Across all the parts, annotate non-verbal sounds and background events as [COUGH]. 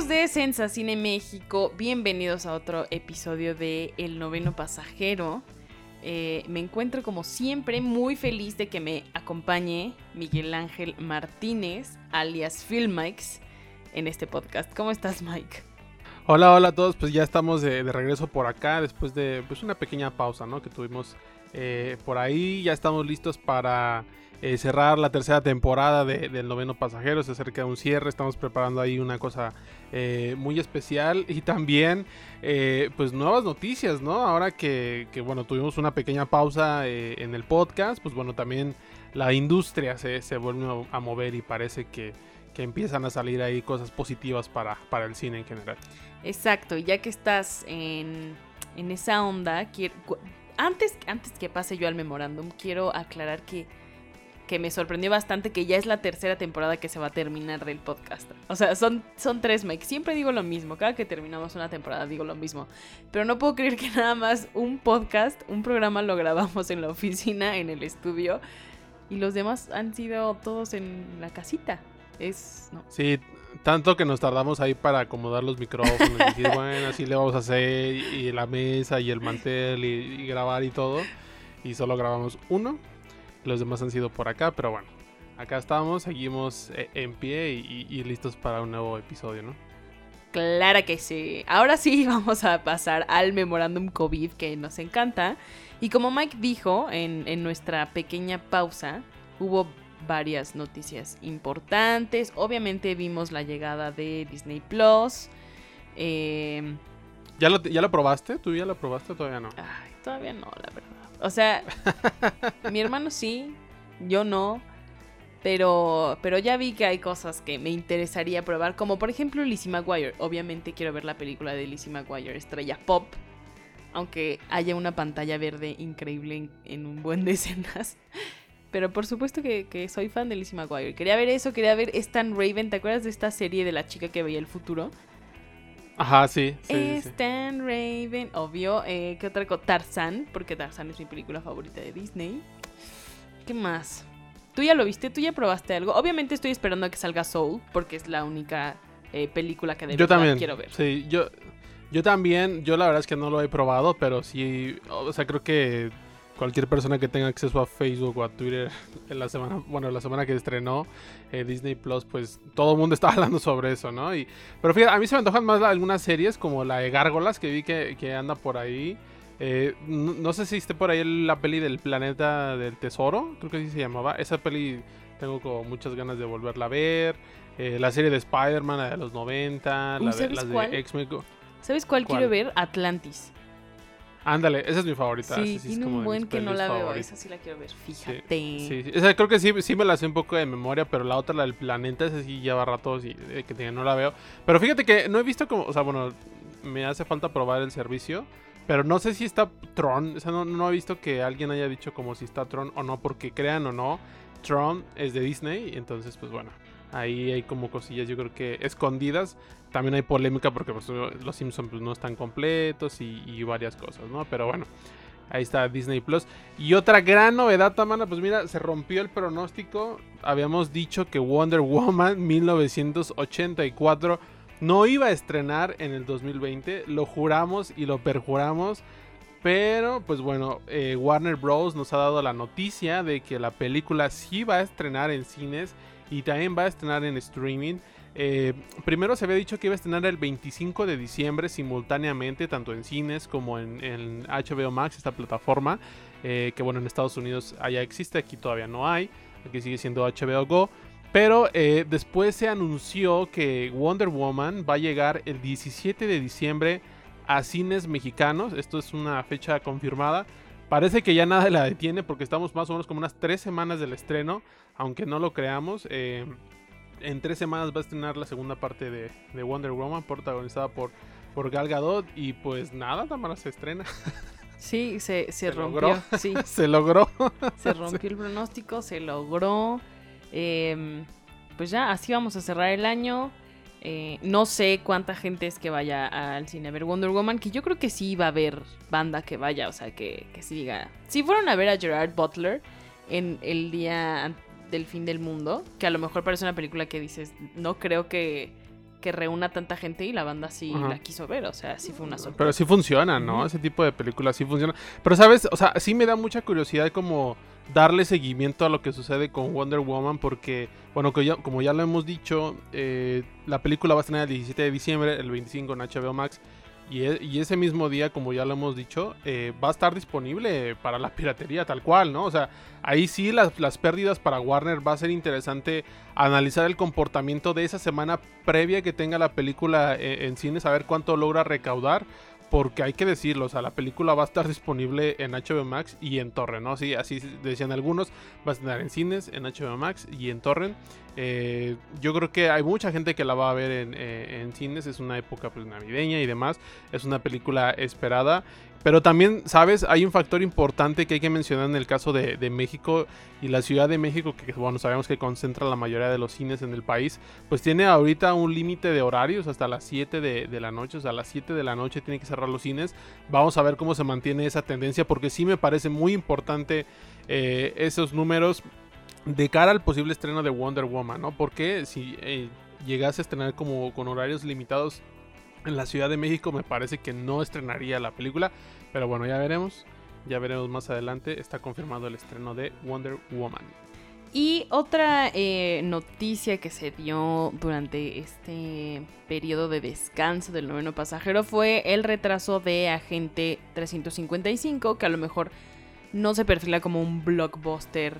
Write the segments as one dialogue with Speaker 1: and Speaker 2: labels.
Speaker 1: Amigos de Sensa Cine México, bienvenidos a otro episodio de El Noveno Pasajero. Eh, me encuentro como siempre muy feliz de que me acompañe Miguel Ángel Martínez, alias Filmikes, en este podcast. ¿Cómo estás, Mike?
Speaker 2: Hola, hola a todos. Pues ya estamos de, de regreso por acá después de pues, una pequeña pausa, ¿no? Que tuvimos eh, por ahí. Ya estamos listos para eh, cerrar la tercera temporada de- del noveno pasajero. Se acerca un cierre. Estamos preparando ahí una cosa eh, muy especial. [LAUGHS] Y también, eh, pues nuevas noticias, ¿no? Ahora que, que, bueno, tuvimos una pequeña pausa eh, en el podcast, pues bueno, también la industria se, se vuelve a- mover y parece que, que empiezan a salir ahí cosas positivas para, para el cine en general.
Speaker 1: Exacto, ya que estás en, en esa onda, quiero, antes, antes que pase yo al memorándum, quiero aclarar que, que me sorprendió bastante que ya es la tercera temporada que se va a terminar del podcast. O sea, son, son tres, Mike. Siempre digo lo mismo, cada que terminamos una temporada digo lo mismo. Pero no puedo creer que [LAUGHS] nada más un podcast, un programa lo grabamos en la oficina, en el estudio, y los demás han sido todos en la casita. Es... No.
Speaker 2: Sí, tanto que nos tardamos ahí para acomodar los micrófonos y decir, [LAUGHS] bueno, así le vamos a hacer, y, y la mesa y el mantel y, y grabar y todo. Y solo grabamos uno, los demás han sido por acá, pero bueno, acá estamos, seguimos eh, en pie y, listos para un nuevo episodio, ¿no?
Speaker 1: Clara que sí. Ahora sí [LAUGHS] vamos a pasar al memorándum COVID que nos encanta. Y como Mike dijo en, en nuestra pequeña pausa, hubo varias noticias importantes. Obviamente vimos la llegada de Disney Plus. Eh,
Speaker 2: ¿Ya lo, ¿Ya lo probaste? ¿Tú ya lo probaste o todavía no?
Speaker 1: ay, todavía no, la verdad. O sea, mi hermano sí, yo no. Pero, pero ya vi que hay cosas que me interesaría probar, como por ejemplo Lizzie McGuire. Obviamente quiero ver la película de Lizzie McGuire, estrella pop. Aunque haya una pantalla verde increíble en, un buen de [LAUGHS] escenas. Pero por supuesto que, que soy fan de Lizzie McGuire. Quería ver eso, quería ver Stan Raven. ¿Te acuerdas de esta serie de la chica que veía el futuro?
Speaker 2: Ajá, sí. sí.
Speaker 1: Stan Raven, obvio. Eh, ¿Qué otra cosa? Tarzan, porque Tarzan es mi película favorita de Disney. ¿Qué más? ¿Tú ya lo viste? ¿Tú ya probaste algo? Obviamente estoy esperando a que salga Soul, porque es la única eh, película que de
Speaker 2: Yo
Speaker 1: verdad
Speaker 2: también.
Speaker 1: quiero ver.
Speaker 2: Sí, yo, yo también, yo la verdad es que no lo he probado, pero sí, o sea, creo que cualquier persona que tenga acceso a Facebook o a Twitter en la semana, bueno, la semana que estrenó eh, Disney Plus, pues todo el mundo [LAUGHS] está hablando sobre eso, ¿no? Y, pero fíjate, a mí se me antojan más algunas series como la de Gárgolas que vi que, que anda por ahí. Eh, no, no sé si esté por ahí la peli del planeta del tesoro, creo que así se llamaba. Esa peli tengo como muchas ganas de volverla a ver. Eh, la serie de Spider-Man, la de los 90,
Speaker 1: Uy,
Speaker 2: la de,
Speaker 1: ¿sabes
Speaker 2: las
Speaker 1: cuál?
Speaker 2: de X-Men.
Speaker 1: ¿Sabes cuál,
Speaker 2: ¿Cuál?
Speaker 1: quiero ver? Atlantis.
Speaker 2: Ándale, esa es mi favorita.
Speaker 1: Sí,
Speaker 2: sí es
Speaker 1: tiene
Speaker 2: como
Speaker 1: un buen que no la veo.
Speaker 2: favoritas.
Speaker 1: Esa sí la quiero ver. Fíjate.
Speaker 2: Sí, sí. Esa creo que sí, sí me la sé un poco de memoria, pero la otra, la del planeta, esa sí lleva rato sí, eh, que no la veo. Pero fíjate que no he visto como, o sea, bueno, me hace falta probar el servicio, pero no sé si está Tron, o sea, no, no he visto que alguien haya dicho como si está Tron o no, porque crean o no, Tron es de Disney, entonces pues bueno, ahí hay como cosillas yo creo que escondidas. También hay polémica porque pues, los Simpsons pues, no están completos y, varias cosas, ¿no? Pero bueno, ahí está Disney Plus. Y otra gran novedad, Tamana, pues mira, se rompió el pronóstico. Habíamos dicho que Wonder Woman [LAUGHS] 1984 no iba a estrenar en el 2020. Lo juramos y lo perjuramos. Pero, pues bueno, eh, Warner Bros. nos ha dado la noticia de que la película sí va a estrenar en cines y también va a estrenar en streaming. Eh, primero se había dicho que iba a estrenar el 25 de diciembre simultáneamente, tanto en cines como en, HBO Max, esta plataforma, eh, que bueno, en Estados Unidos allá existe, aquí todavía no hay, aquí sigue siendo HBO Go. Pero eh, después se anunció que Wonder Woman va a llegar el 17 de diciembre a cines mexicanos. Esto es una fecha confirmada. Parece que ya nada la detiene porque estamos más o menos como unas tres semanas del estreno, aunque no lo creamos. En tres semanas va a estrenar la segunda parte de, de Wonder Woman, protagonizada por por Gal Gadot y pues nada, Tamara se estrena.
Speaker 1: Sí, se, se,
Speaker 2: Se
Speaker 1: rompió.
Speaker 2: logró.
Speaker 1: Sí, [LAUGHS]
Speaker 2: se logró.
Speaker 1: se rompió el pronóstico, se logró. Em, pues ya, así vamos a cerrar el año. Eh, no sé cuánta gente es que vaya al cine a ver Wonder Woman, que yo creo que sí va a haber banda que vaya, o sea, que, que sí diga. Si fueron a ver a Gerard Butler en el día del fin del mundo, que a lo mejor parece una película que dices, no creo que, que reúna tanta gente y la banda sí
Speaker 2: Ajá.
Speaker 1: la quiso ver, o sea, sí fue una sorpresa.
Speaker 2: Pero sí funciona, ¿no? Ese tipo de películas sí funciona. Pero, ¿sabes? O sea, sí me da mucha curiosidad como darle seguimiento a lo que sucede con Wonder Woman porque, bueno, que ya- como ya lo hemos dicho, eh, la película va a estrenar el 17 de diciembre, el 25 en HBO Max. Y, e- y ese mismo día, como ya lo hemos dicho, eh, va a estar disponible para la piratería tal cual, ¿no? O sea, ahí sí las, pérdidas para Warner va a ser interesante analizar el comportamiento de esa semana previa que tenga la película eh, en cine, saber cuánto logra recaudar. Porque hay que decirlo, o sea, la película va a estar disponible en HBO Max y en Torrent, ¿no? Sí, así decían algunos, va a estar en cines, en HBO Max y en Torrent. Eh, yo creo que hay mucha gente que la va a ver en, eh, en cines, es una época pues, navideña y demás, es una película esperada. Pero también, ¿sabes? Hay un factor importante que hay que mencionar en el caso de, México y la Ciudad de México, que bueno, sabemos que concentra la mayoría de los cines en el país, pues tiene ahorita un límite de horarios hasta las 7 de, de la noche, o sea, a las 7 de la noche tiene que cerrar los cines. Vamos a ver cómo se mantiene esa tendencia, porque sí me parece muy importante eh, esos números de cara al posible estreno de Wonder Woman, ¿no? Porque si eh, llegase a estrenar como con horarios limitados en la Ciudad de México, me parece que no estrenaría la película. Pero bueno, ya veremos. Ya veremos más adelante. Está confirmado el estreno de Wonder Woman.
Speaker 1: Y otra eh, noticia que se dio durante este periodo de descanso del noveno pasajero fue el retraso de Agente 355, que a lo mejor no se perfila como un blockbuster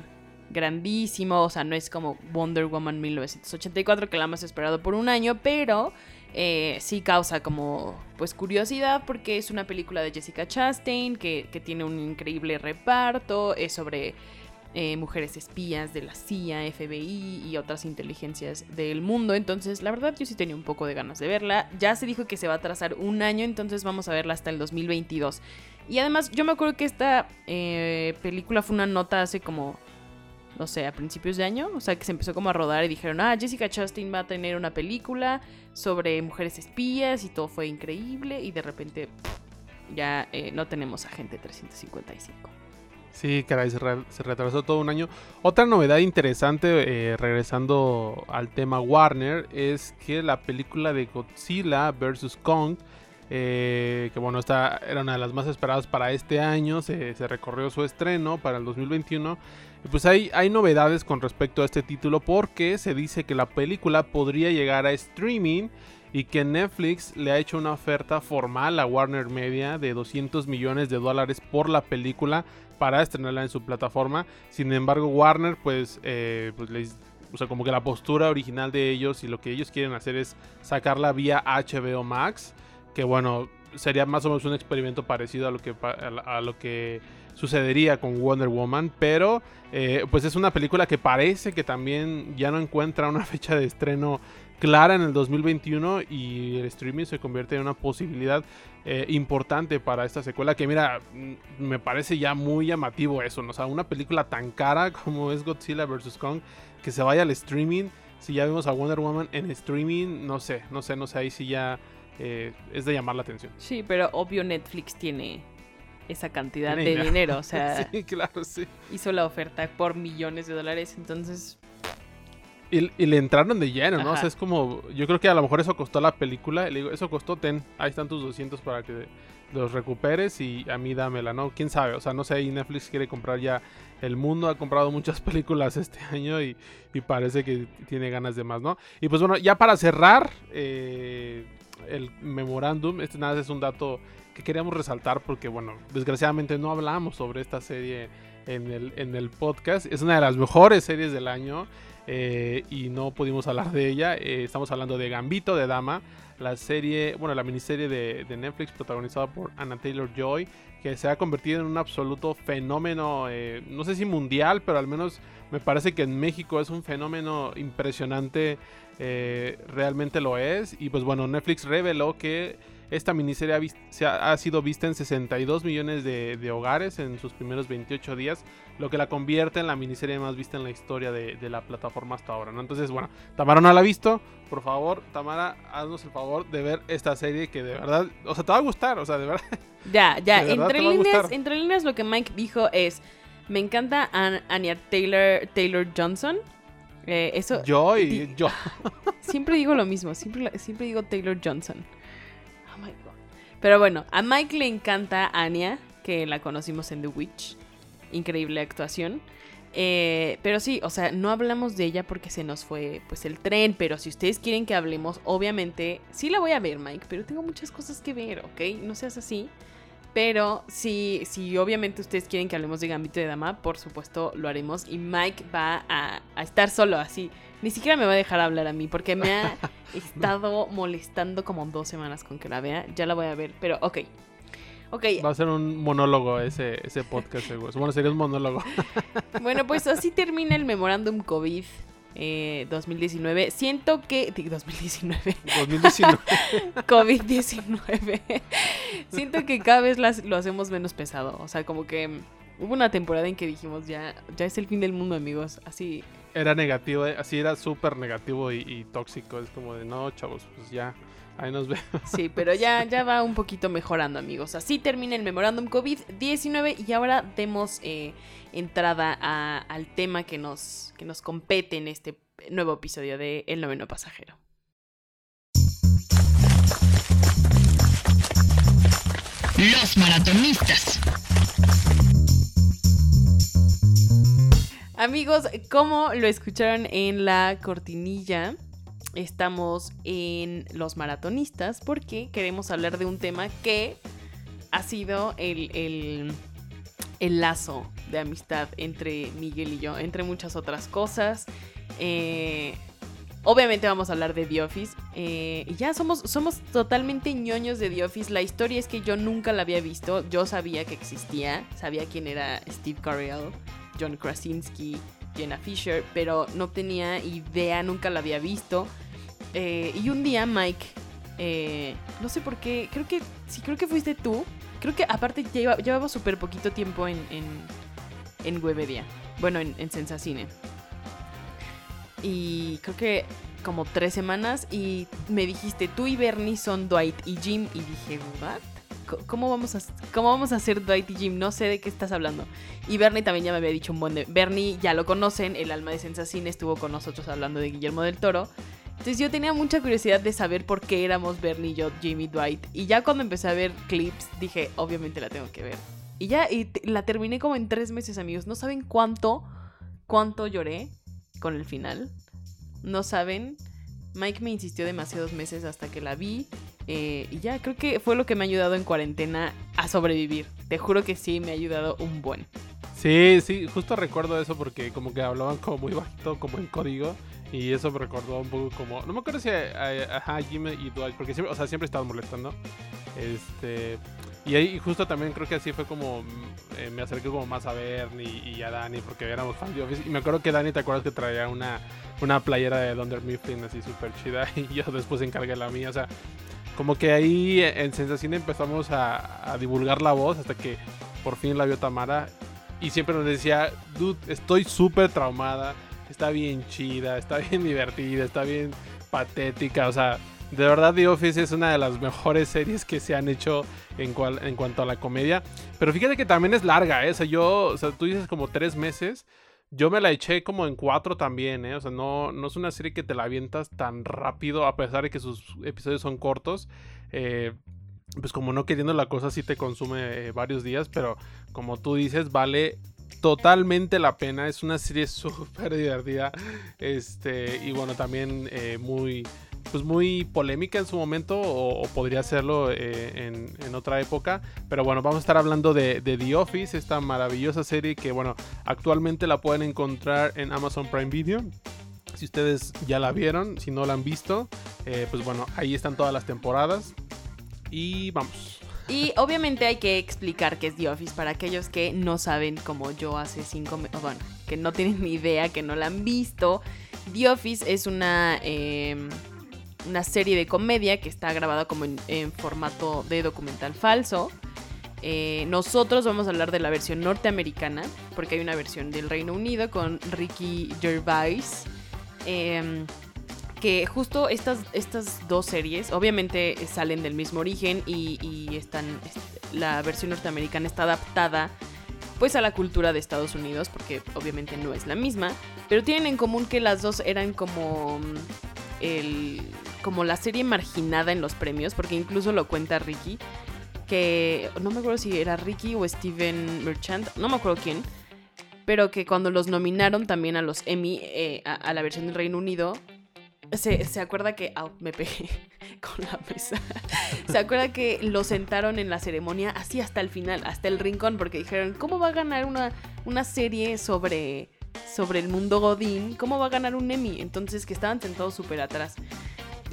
Speaker 1: grandísimo, o sea, no es como Wonder Woman 1984, que la hemos esperado por un año, pero eh, sí causa como pues curiosidad porque es una película de Jessica Chastain que, que tiene un increíble reparto, es sobre eh, mujeres espías de la CIA, FBI y otras inteligencias del mundo. Entonces, la verdad, yo sí tenía un poco de ganas de verla. Ya se dijo que se va a trazar un año, entonces vamos a verla hasta el 2022. Y además, yo me acuerdo que esta eh, película fue una nota hace como, no sé, a principios de año. O sea, que se empezó como a rodar y dijeron, ah, Jessica Chastain va a tener una película sobre mujeres espías y todo fue increíble. Y de repente, ya eh, no tenemos Agente 355.
Speaker 2: Sí, caray, se, re- se retrasó todo un año. Otra novedad interesante, eh, regresando al tema Warner, es que la película de Godzilla vs. Kong, eh, que bueno, esta era una de las más esperadas para este año, se recorrió su estreno para el 2021. Y pues hay, hay novedades con respecto a este título porque se dice que la película podría llegar a streaming y que Netflix le ha hecho una oferta formal a Warner Media de 200 millones de dólares por la película para estrenarla en su plataforma. Sin embargo, Warner, pues, eh, pues les, o sea, como que la postura original de ellos y lo que ellos quieren hacer es sacarla vía HBO Max, que bueno, sería más o menos un experimento parecido a lo que, a lo que sucedería con Wonder Woman, pero eh, pues es una película que parece que también ya no encuentra una [LAUGHS] fecha de estreno clara en el 2021 y el streaming se convierte en una posibilidad eh, importante para esta secuela que mira mm, me parece ya muy llamativo eso o sea una película tan cara [LAUGHS] como es Godzilla vs Kong que se vaya al streaming si ya vemos a Wonder Woman en streaming no sé no sé no sé ahí sí ya eh, es de llamar la atención.
Speaker 1: Sí, pero obvio Netflix tiene esa cantidad de
Speaker 2: dinero.
Speaker 1: o sea, [LAUGHS]
Speaker 2: sí claro sí
Speaker 1: hizo la oferta por millones de dólares, entonces
Speaker 2: Y, y le entraron de lleno, ¿no? O sea, es como. Yo creo que a lo mejor eso costó la película. y Le digo, eso costó, ten. Ahí están tus 200 para que los recuperes y a mí dámela, ¿no? Quién sabe. O sea, no sé. ahí Netflix quiere comprar ya el mundo. Ha comprado muchas [LAUGHS] películas este año y, y parece que tiene ganas de más, ¿no? Y pues bueno, ya para cerrar eh, el memorándum, este nada es un dato que queríamos resaltar porque, bueno, desgraciadamente no hablamos sobre esta serie en el, en el podcast. Es una de las mejores series del año eh, y no pudimos hablar de ella. Eh, estamos hablando de Gambito de Dama, la serie, bueno, la miniserie de, Netflix protagonizada por Anna Taylor Joy, que se ha convertido en un absoluto fenómeno, eh, no sé si mundial, pero al menos me parece que en México es un fenómeno impresionante, realmente lo es. Y pues bueno, Netflix reveló que esta miniserie ha, se ha, sido vista en 62 millones de, hogares en sus primeros 28 días, lo que la convierte en la miniserie más vista en la historia de, la plataforma hasta ahora. ¿no? Entonces, bueno, Tamara no la ha visto. Por favor, Tamara, haznos el favor de ver esta serie que de verdad, o sea, te va a gustar, o sea, de verdad. [LAUGHS]
Speaker 1: Ya, ya, entre líneas, entre líneas lo que Mike dijo es, me encanta Anya Taylor, Taylor Johnson. Eh, eso.
Speaker 2: Yo y yo. [LAUGHS]
Speaker 1: Siempre digo lo mismo, siempre, siempre digo Taylor Johnson. Pero bueno, a Mike le encanta Anya, que la conocimos en The Witch. Increíble actuación. Eh, pero sí, o sea, no hablamos de ella porque se nos fue pues el tren, pero si ustedes quieren que hablemos, obviamente sí la voy a ver, Mike, pero tengo muchas cosas que ver, ¿ok? No seas así. Pero si, si obviamente ustedes quieren que hablemos de Gambito de Dama, por supuesto lo haremos. Y Mike va a, a estar solo así. Ni siquiera me va a dejar hablar a mí porque me ha [LAUGHS] estado molestando como dos semanas con que la vea. Ya la voy a ver, pero ok. Okay.
Speaker 2: Va a ser un monólogo ese, ese podcast, seguro. Bueno, sería un monólogo. [LAUGHS]
Speaker 1: Bueno, pues así termina el memorándum COVID 2019. Eh, Siento que. 2019. 2019. COVID-19. Siento que cada vez lo hacemos menos pesado. O sea, como que hubo una temporada en que dijimos ya, ya es el fin del mundo, amigos. Así
Speaker 2: era negativo, eh, así era súper negativo y, tóxico. Es como de, no, chavos, pues ya, ahí nos vemos.
Speaker 1: Sí, pero ya, ya va un poquito mejorando, amigos. Así termina el memorándum COVID-19 y ahora demos eh, entrada al tema que nos, que nos compete en este nuevo episodio de El Noveno Pasajero. Los maratonistas. Amigos, como lo escucharon en la cortinilla, estamos en Los Maratonistas porque queremos hablar de un tema que ha sido el, el, lazo de amistad entre Miguel y yo, entre muchas otras cosas. Eh, obviamente vamos a hablar de The Office. Eh, y ya somos, somos totalmente ñoños de The Office. La historia es que yo nunca la había visto. Yo sabía que existía. Sabía quién era Steve Carell. John Krasinski, Jenna Fisher, pero no tenía idea, nunca la había visto. Eh, y un día Mike, no sé por qué, creo que sí, creo que fuiste tú. Creo que aparte lleva, llevaba súper poquito tiempo en, en, en Webedia. Bueno, en, en Sensacine. Y creo que como tres semanas y me dijiste, tú y Bernie son Dwight y Jim. Y dije, ¿what? ¿cómo vamos, ¿cómo vamos a hacer Dwight y Jim? No sé de qué estás hablando. Y Bernie también ya me había dicho un buen de... Bernie ya lo conocen, el alma de Sensacine estuvo con nosotros hablando de Guillermo del Toro. Entonces yo tenía mucha curiosidad de saber por qué éramos Bernie, yo, Jimmy, Dwight. Y ya cuando empecé a ver clips, dije, obviamente la tengo que ver. Y ya y la terminé como en tres meses, amigos. No saben cuánto, cuánto lloré con el final. No saben. Mike me insistió demasiados meses hasta que la vi. Eh, y ya, creo que fue lo que me ha ayudado en cuarentena a sobrevivir. Te juro que sí, me ha ayudado un buen.
Speaker 2: Sí, sí, justo recuerdo eso porque como que hablaban como muy bajito, como en código. Y eso me recordó un poco como... No me acuerdo si a, Jimmy y Dwight, porque siempre, o sea, siempre estaban molestando. Este... Y ahí justo también creo que así fue como eh, me acerqué como más a Bernie y a Dani porque éramos fans de Office. Y me acuerdo que Dani, ¿te acuerdas que traía una, una playera de Dunder Mifflin así súper chida? [LAUGHS] Y yo después encargué la mía. O sea, como que ahí en Sensación empezamos a, divulgar la voz hasta que por fin la vio Tamara. Y siempre nos decía, dude, estoy súper traumada, está bien chida, está [LAUGHS] bien divertida, está bien patética. O sea, de verdad The Office es una de las mejores series que se han hecho en, en cuanto a la comedia. Pero fíjate que también es larga, ¿eh? O sea, yo, o sea, tú dices como tres meses. Yo me la eché como en cuatro también, ¿eh? O sea, no, no es una serie que te la avientas tan rápido, a pesar de que sus episodios son cortos. Eh, pues como no queriendo la cosa sí te consume eh, varios días, pero como tú dices, vale totalmente la pena. Es una serie [LAUGHS] súper divertida. Este, y bueno, también eh, muy pues muy polémica en su momento o, podría serlo eh, en, otra época. Pero bueno, vamos a estar hablando de, The Office, esta maravillosa serie que bueno, actualmente la pueden encontrar en Amazon Prime Video. Si ustedes ya la vieron, si no la han visto, eh, pues bueno, ahí están todas las temporadas. Y vamos.
Speaker 1: Y obviamente hay que explicar qué es The Office para aquellos que no saben, como yo hace cinco meses, bueno, que no tienen ni idea, que no la han visto. The Office es una, em, una serie de comedia que está grabada como en, formato de documental falso. Eh, nosotros vamos a hablar de la versión norteamericana, porque hay una versión del Reino Unido con Ricky Gervais. Em, que justo estas, estas dos series obviamente salen del mismo origen y, están la versión norteamericana está adaptada pues a la cultura de Estados Unidos porque obviamente no es la misma pero tienen en común que las dos eran como mm, el como la serie marginada en los premios porque incluso lo cuenta Ricky que no me acuerdo si era Ricky o Steven Merchant no me acuerdo quién pero que cuando los nominaron también a los Emmy eh, a la versión del Reino Unido se, acuerda que. me pegué [LAUGHS] con la mesa. [LAUGHS] se acuerda que lo sentaron en la ceremonia así hasta el final, hasta el rincón, porque dijeron: ¿Cómo va a ganar una, una serie sobre, sobre el mundo Godín? ¿Cómo va a ganar un Emmy? Entonces, que estaban sentados súper atrás.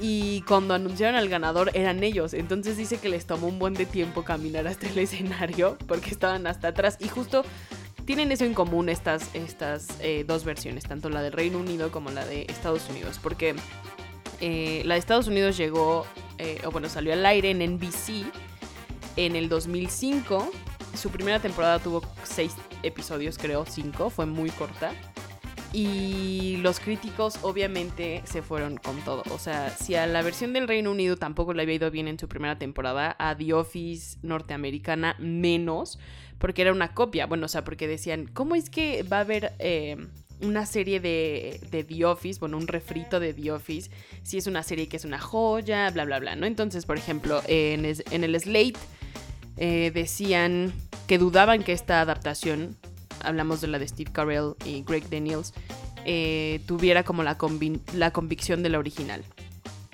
Speaker 1: Y cuando anunciaron al ganador eran ellos. Entonces dice que les tomó un buen de tiempo caminar hasta el [LAUGHS] escenario porque estaban hasta atrás. Y justo tienen eso en común estas, estas eh, dos versiones, tanto la del Reino Unido como la de Estados Unidos, porque eh, la de Estados Unidos llegó, eh, o bueno, salió al aire en NBC en el 2005. Su primera temporada tuvo seis episodios, creo, cinco, fue muy corta. Y los críticos obviamente se fueron con todo. O sea, si a la versión del Reino Unido tampoco le había ido bien en su primera temporada, a The Office norteamericana menos, porque era una copia. Bueno, o sea, porque decían, ¿cómo es que va a haber eh, una serie de, The Office? Bueno, un refrito de The Office, si es una serie que es una joya, bla, bla, bla, ¿no? Entonces, por ejemplo, en, en el Slate eh, decían que dudaban que esta adaptación, hablamos de la de Steve Carell y Greg Daniels, eh, tuviera como la, la convicción de la original.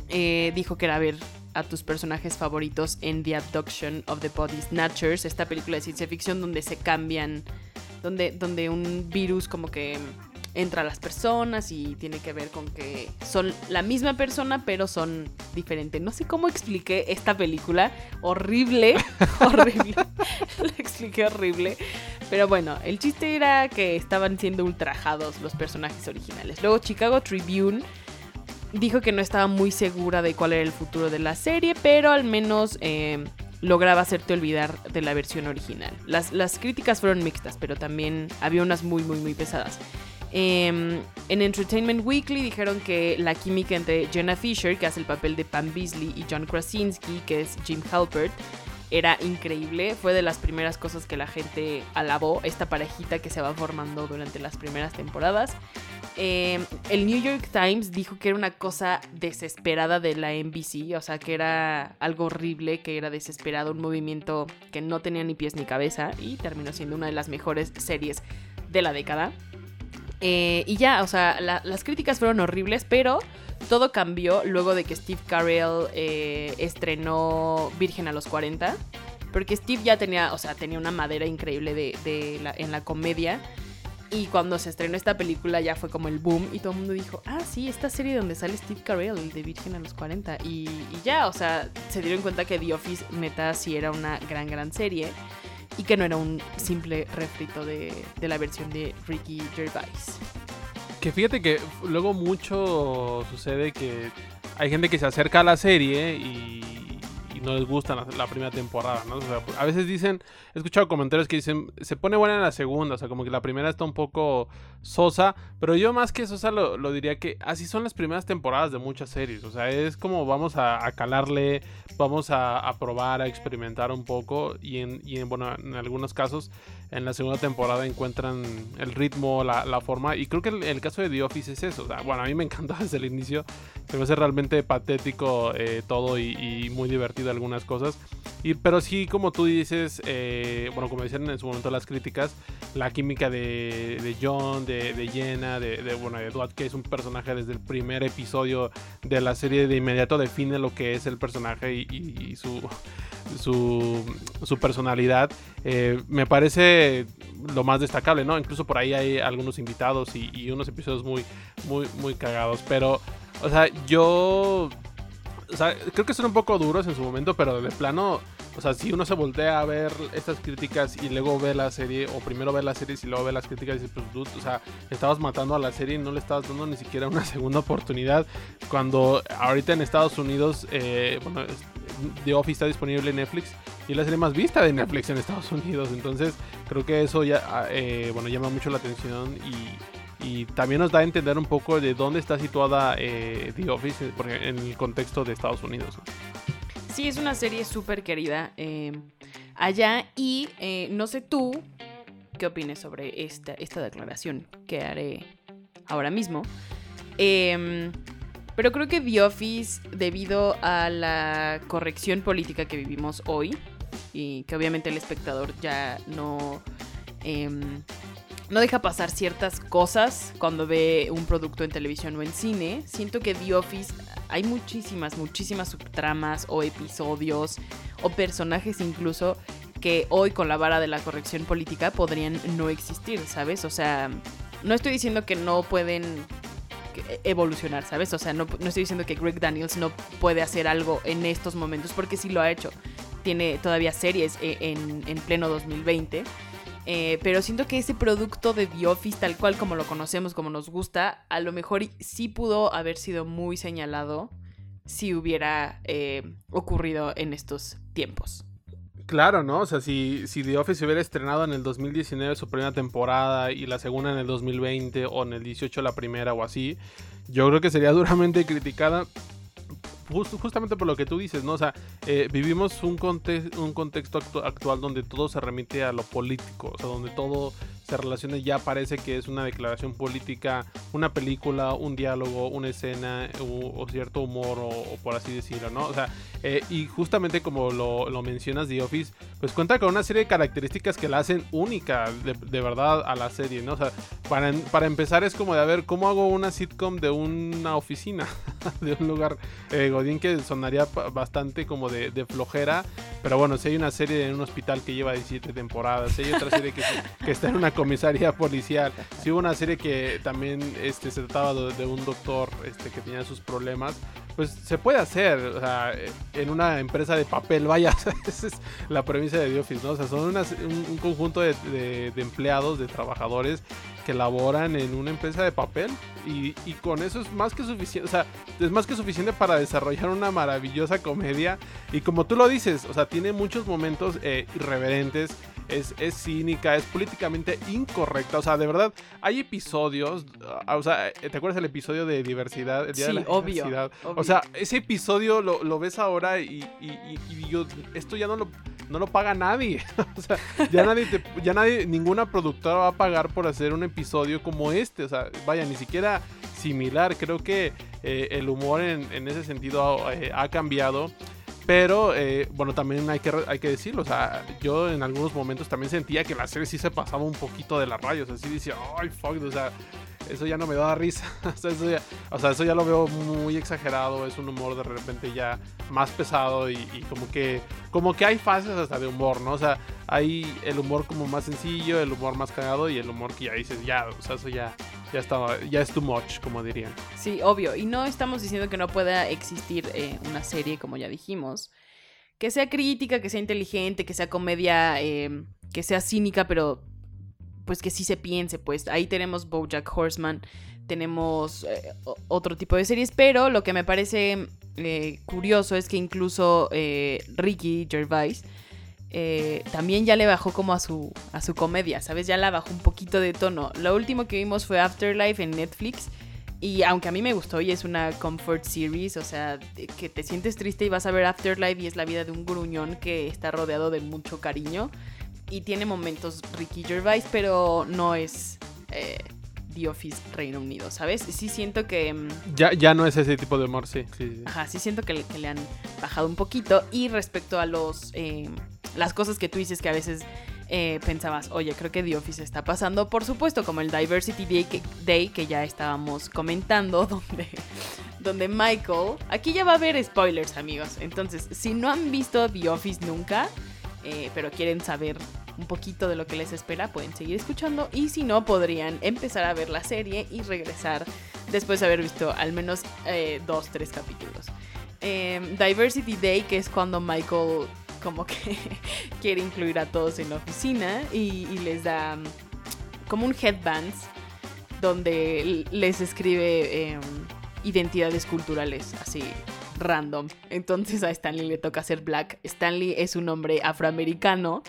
Speaker 1: dijo que era, ver, a tus personajes favoritos en The Abduction of the Body Snatchers, esta película de ciencia ficción donde se cambian, donde, donde un virus como que entra a las personas y tiene que ver con que son la misma persona pero son diferentes. No sé cómo expliqué esta película, horrible, [LAUGHS] horrible, [LAUGHS] la expliqué horrible. Pero bueno, el chiste era que estaban siendo ultrajados los personajes originales. Luego Chicago Tribune dijo que no estaba muy segura de cuál era el futuro de la serie, pero al menos eh, lograba hacerte olvidar de la versión original. Las, las, críticas fueron mixtas, pero también había unas muy, muy, muy pesadas. Em, en Entertainment Weekly dijeron que la química entre Jenna Fisher, que hace el papel de Pam Beasley, y John Krasinski, que es Jim Halpert, era increíble. Fue de las primeras cosas que la gente alabó, esta parejita que se va formando durante las primeras temporadas. Em, el New York Times dijo que era una cosa desesperada de la NBC, o sea, que era algo horrible, que era desesperado, un movimiento que no tenía ni pies ni cabeza y terminó siendo una de las mejores series de la década. Eh, y ya, o sea, las críticas fueron horribles, pero todo cambió luego de que Steve Carell eh, estrenó Virgen a los 40. Porque Steve ya tenía, o sea, tenía una madera increíble de, en la comedia. Y cuando se estrenó esta película ya fue como el boom y todo el mundo dijo, ah, sí, esta serie donde sale Steve Carell, de Virgen a los 40. Y, ya, o sea, se dieron cuenta que The Office neta sí era una gran, gran serie y que no era un simple refrito de, de la versión de Ricky Gervais.
Speaker 2: Que fíjate que luego mucho sucede que hay gente que se acerca a la serie y no les gusta la, primera temporada, ¿no? O sea, a veces dicen, he escuchado comentarios que dicen, se pone buena en la segunda, o sea, como que la primera está un poco sosa, pero yo más que sosa lo, lo diría que así son las primeras temporadas de muchas series, o sea, es como vamos a, calarle, vamos a, probar, a experimentar un poco y y en, bueno, en algunos casos en la segunda temporada encuentran el ritmo, la, la forma. Y creo que el, caso de The Office es eso. bueno, a mí me encantó [LAUGHS] desde el inicio. Se me hace realmente patético eh, todo y, muy divertido algunas cosas. Y, pero sí, como tú dices, eh, bueno, como decían en su momento las críticas, la química de, de John, de, de Jenna, de, de, bueno, de Dwight, que es un personaje desde el primer episodio de la serie, de inmediato define lo que es el personaje y, su, su, su, personalidad. Eh, me parece lo más destacable, ¿no? Incluso por ahí hay algunos invitados y, y unos episodios muy, muy, muy cagados. Pero, o sea, yo o sea, creo que son un poco duros en su momento, pero de plano, o sea, si uno se voltea a ver estas críticas y luego ve la serie, o primero ve la serie y luego ve las críticas y dice, pues, dude, o sea, estabas matando a la serie y no le estabas dando ni siquiera una [LAUGHS] segunda oportunidad. Cuando ahorita en Estados Unidos, eh, bueno, The Office está disponible en Netflix y es la serie más vista de Netflix en Estados Unidos. Entonces, creo que eso ya, ah, eh, bueno, llama mucho la atención y y también nos da a entender un poco de dónde está situada eh, The Office en el contexto de Estados Unidos.
Speaker 1: Sí, es una serie súper querida eh, allá y eh, no sé tú qué opines sobre esta, esta declaración que haré ahora mismo. Em, pero creo que The Office, debido a la corrección política que vivimos hoy, y que obviamente el espectador ya no em, no deja pasar ciertas cosas cuando ve un producto en televisión o en cine. Siento que The Office hay muchísimas, muchísimas subtramas o episodios o personajes incluso que hoy con la vara de la corrección política podrían no existir, ¿sabes? O sea, no estoy diciendo que no pueden evolucionar, ¿sabes? O sea, no, estoy diciendo que Greg Daniels no puede hacer algo en estos momentos porque sí lo ha hecho. Tiene todavía series eh, en, en pleno 2020 eh, pero siento que ese producto de The Office, tal cual como lo conocemos, como nos gusta, a lo mejor sí pudo haber sido muy señalado si hubiera eh, ocurrido en estos tiempos.
Speaker 2: Claro, ¿no? O sea, si, si The Office hubiera estrenado en el 2019 su primera temporada y la segunda en el 2020 o en el 18 la primera o así, yo creo que sería [LAUGHS] duramente criticada justamente por lo que tú dices, ¿no? O sea, eh, vivimos un, un contexto actual donde todo se remite a lo político, o sea, donde todo se relaciona ya parece que es una declaración política, una película, un diálogo, una escena o, cierto humor o, por así decirlo, ¿no? O sea, eh, y justamente como lo, lo, mencionas The Office, pues cuenta con una serie de características que la hacen única de, verdad a la serie, ¿no? O sea, para, para, empezar es como de a ver cómo hago una sitcom de una oficina, [LAUGHS] de un lugar eh, Godín que sonaría bastante como de, de, flojera, pero bueno, si hay una serie en un hospital que lleva 17 temporadas, si hay otra serie que, que está en una comisaría policial. Si hubo una serie que también este, se trataba de, un doctor este, que tenía sus problemas, pues se puede hacer, o sea, en una empresa de papel, vaya, [LAUGHS] esa es la premisa de The Office, ¿no? O sea, son un, conjunto de, de, empleados, de trabajadores que laboran en una empresa de papel y, y, con eso es más que suficiente, o sea, es más que suficiente para desarrollar una maravillosa comedia y como tú lo dices, o sea, tiene muchos momentos eh, irreverentes es, es cínica, es políticamente incorrecta. O sea, de verdad, hay episodios. Ah, o sea, ¿te acuerdas del episodio de diversidad? El día de la
Speaker 1: obvio,
Speaker 2: diversidad. O sea, ese episodio lo, lo ves ahora y, y, y, yo, esto ya no lo no lo paga nadie. [LAUGHS] o sea, ya nadie, ya nadie, ninguna productora va a pagar por hacer un episodio como este. O sea, vaya, ni siquiera similar. Creo que eh, el humor en, en ese sentido eh, ha cambiado. Pero, eh, bueno, también hay que, hay que decirlo. O sea, yo en algunos momentos también sentía que la serie sí se pasaba un poquito de las rayos. Así decía, ay, fuck, o sea, eso ya no me da risa. [LAUGHS] o, sea, eso ya, lo veo muy exagerado. Es un humor de repente ya más pesado y, como que como que hay fases hasta de humor, ¿no? O sea, hay el humor como más sencillo, el humor más cagado y el humor que ya dices, ya, o sea, eso ya, ya, está, ya es too much, como dirían.
Speaker 1: Sí, obvio. Y no estamos diciendo que no pueda existir eh, una serie, como ya dijimos, que sea crítica, que sea inteligente, que sea comedia, eh, que sea cínica, pero pues que sí se piense, pues ahí tenemos Bojack Horseman, tenemos eh, otro tipo de series, pero lo que me parece eh, curioso es que incluso eh, Ricky Gervais también ya le bajó como a su, a su comedia, ¿sabes? Ya la bajó un poquito de tono. Lo último que vimos fue Afterlife en Netflix. Y aunque a mí me gustó y es una comfort series, o sea, que te sientes triste y vas a ver Afterlife y es la vida de un gruñón que está rodeado de mucho cariño y tiene momentos Ricky Gervais, pero no es The Office Reino Unido, ¿sabes? Sí siento que... mm,
Speaker 2: Ya, ya no es ese tipo de humor, sí. sí, sí.
Speaker 1: Ajá, sí siento que le, que le han bajado un poquito. Y respecto a los eh, las cosas que tú dices que a veces eh, pensabas, oye, creo que The Office está pasando, por supuesto, como el Diversity Day que, Day que ya estábamos comentando, [LAUGHS] donde, donde Michael... Aquí ya va a haber spoilers, amigos. Entonces, si no han visto The Office nunca, eh, pero quieren saber un poquito de lo que les espera, pueden seguir escuchando. Y si no, podrían empezar a ver la serie y regresar después de haber visto al menos eh, dos, tres capítulos. Eh, Diversity Day, que es cuando Michael como que [LAUGHS] quiere incluir a todos en la oficina y, les da mm, como un headbands donde les escribe eh, identidades culturales así random. Entonces a Stanley le toca ser black. Stanley es un hombre afroamericano.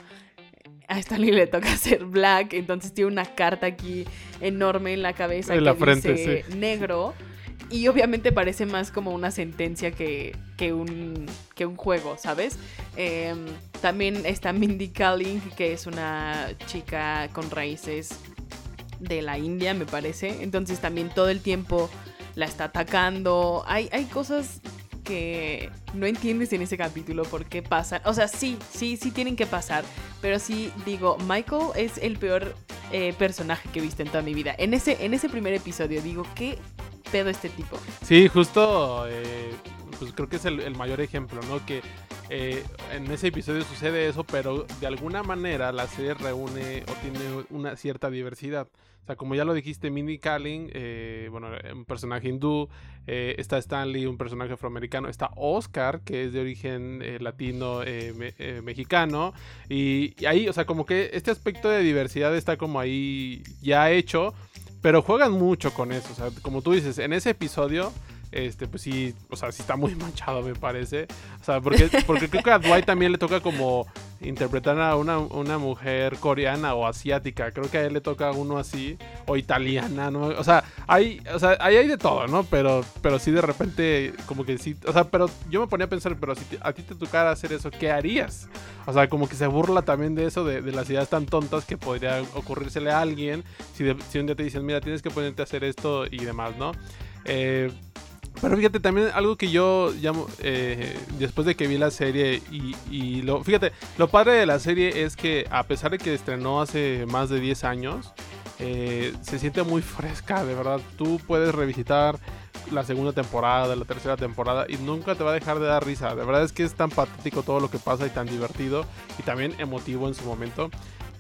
Speaker 1: A Stanley le toca [LAUGHS] ser black, entonces tiene una carta aquí enorme en la cabeza
Speaker 2: En
Speaker 1: que
Speaker 2: la frente,
Speaker 1: dice
Speaker 2: sí.
Speaker 1: negro. Y obviamente parece más como una sentencia que, que, un, que un juego, ¿sabes? Em, también está Mindy Kaling, que es una chica con raíces de la India, me parece. Entonces también todo el tiempo la está atacando. Hay, hay cosas que no entiendes en ese capítulo por qué pasan. O sea, sí, sí, sí tienen que pasar. Pero sí digo, Michael es el peor eh, personaje que he visto en toda mi vida. En ese, en ese primer episodio digo, ¿qué pedo este tipo?
Speaker 2: Sí, justo, eh, pues creo que es el, mayor ejemplo, ¿no? Que eh, en ese episodio sucede eso, pero de alguna manera la serie reúne o tiene una cierta diversidad. O sea, como ya lo dijiste, Mindy Kaling, bueno, un personaje hindú, eh, está Stanley, un personaje afroamericano, está Oscar, que es de origen eh, latino, eh, me- eh, mexicano, y, y ahí, o sea, como que este aspecto de diversidad está como ahí ya hecho, pero juegan mucho con eso. O sea, como tú dices, en ese episodio, este, pues sí, o sea, sí está muy [LAUGHS] manchado, me parece. O sea, porque, porque creo que a Dwight también le toca como interpretar a una, una mujer coreana o asiática. Creo que a él le toca uno así, o italiana, ¿no? O sea, hay, o sea, hay de todo, ¿no? Pero, pero sí de repente, como que sí, o sea, pero yo me ponía a pensar, pero si a ti te tocara hacer eso, ¿qué harías? O sea, como que se burla también de eso, de, de las ideas tan tontas que podría ocurrírsele a alguien si, de- si un día te dicen, mira, tienes que ponerte a hacer esto y demás, ¿no? Eh, pero fíjate, también algo que yo llamo, eh, después de que vi la serie y, y lo, fíjate, lo padre de la serie es que a pesar de que estrenó hace más de 10 años, eh, se siente muy fresca, de verdad. Tú puedes revisitar la segunda temporada, la tercera temporada y nunca te va a dejar de dar risa. De verdad es que es tan patético todo lo que pasa y tan divertido y también emotivo en su momento.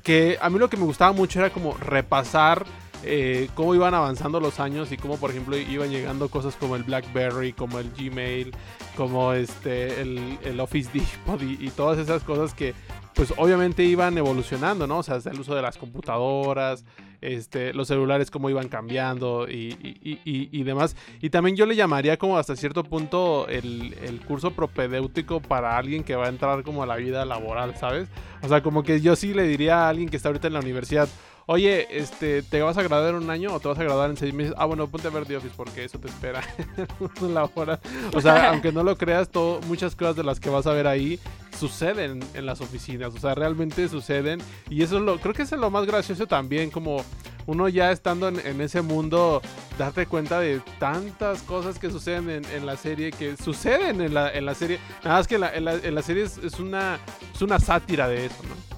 Speaker 2: Que a mí lo que me gustaba mucho era como repasar eh, cómo iban avanzando los años y cómo, por ejemplo, iban llegando cosas como el BlackBerry, como el Gmail, como este el, el Office [LAUGHS] Depot y, y todas esas cosas que, pues, obviamente iban evolucionando, ¿no? O sea, hasta el uso de las computadoras, este, los celulares cómo iban cambiando y, y- y- y- demás. Y también yo le llamaría como hasta cierto punto el, el curso propedéutico para alguien que va a entrar como a la vida laboral, ¿sabes? O sea, como que yo sí le diría a alguien que está ahorita en la universidad, oye, este, ¿te vas a graduar en un año o te vas a graduar en seis meses? Ah, bueno, ponte a ver The Office porque eso te espera [LAUGHS] mundo laboral. O sea, [LAUGHS] aunque no lo creas, todo, muchas cosas de las que vas a ver ahí suceden en las oficinas. O sea, realmente suceden. Y eso es lo, creo que eso es lo más gracioso también, como uno ya estando en, en ese mundo, darte cuenta de tantas cosas que suceden en, en la serie, que suceden en la, en la serie. Nada más que la- en, la, en la serie es, es una, es una sátira de eso, ¿no?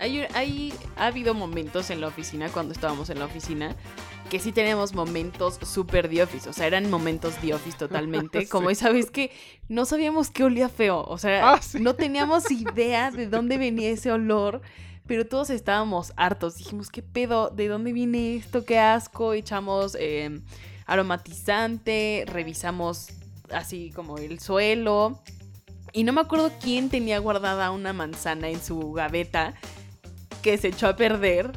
Speaker 1: Hay, hay- ha habido momentos en la oficina, cuando estábamos en la oficina, que sí tenemos momentos súper The Office. O sea, eran momentos The Office totalmente. [LAUGHS]
Speaker 2: Sí.
Speaker 1: Como esa vez que no sabíamos que olía feo. O sea,
Speaker 2: Ah, sí.
Speaker 1: no teníamos [LAUGHS] idea de dónde venía ese olor. Pero todos estábamos hartos. Dijimos, ¿qué pedo? ¿De dónde viene esto? ¡Qué asco! Echamos eh, aromatizante, revisamos así como el suelo. Y no me acuerdo quién tenía guardada una manzana en su gaveta que se echó a perder.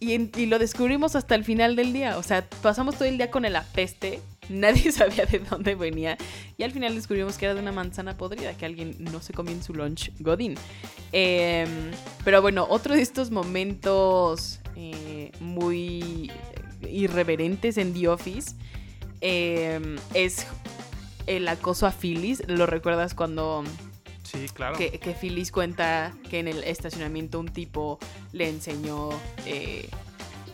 Speaker 1: Y, lo descubrimos hasta el final del día. O sea, pasamos todo el día con el apeste. Nadie [LAUGHS] sabía de dónde venía. Y al final descubrimos que era de una manzana podrida que alguien no se comió en su lunch godín. Em, pero bueno, otro de estos momentos eh, muy irreverentes en The Office em, es el acoso a Phyllis. ¿Lo recuerdas cuando
Speaker 2: Sí, claro.
Speaker 1: que, que Phyllis cuenta que en el estacionamiento un tipo le enseñó eh,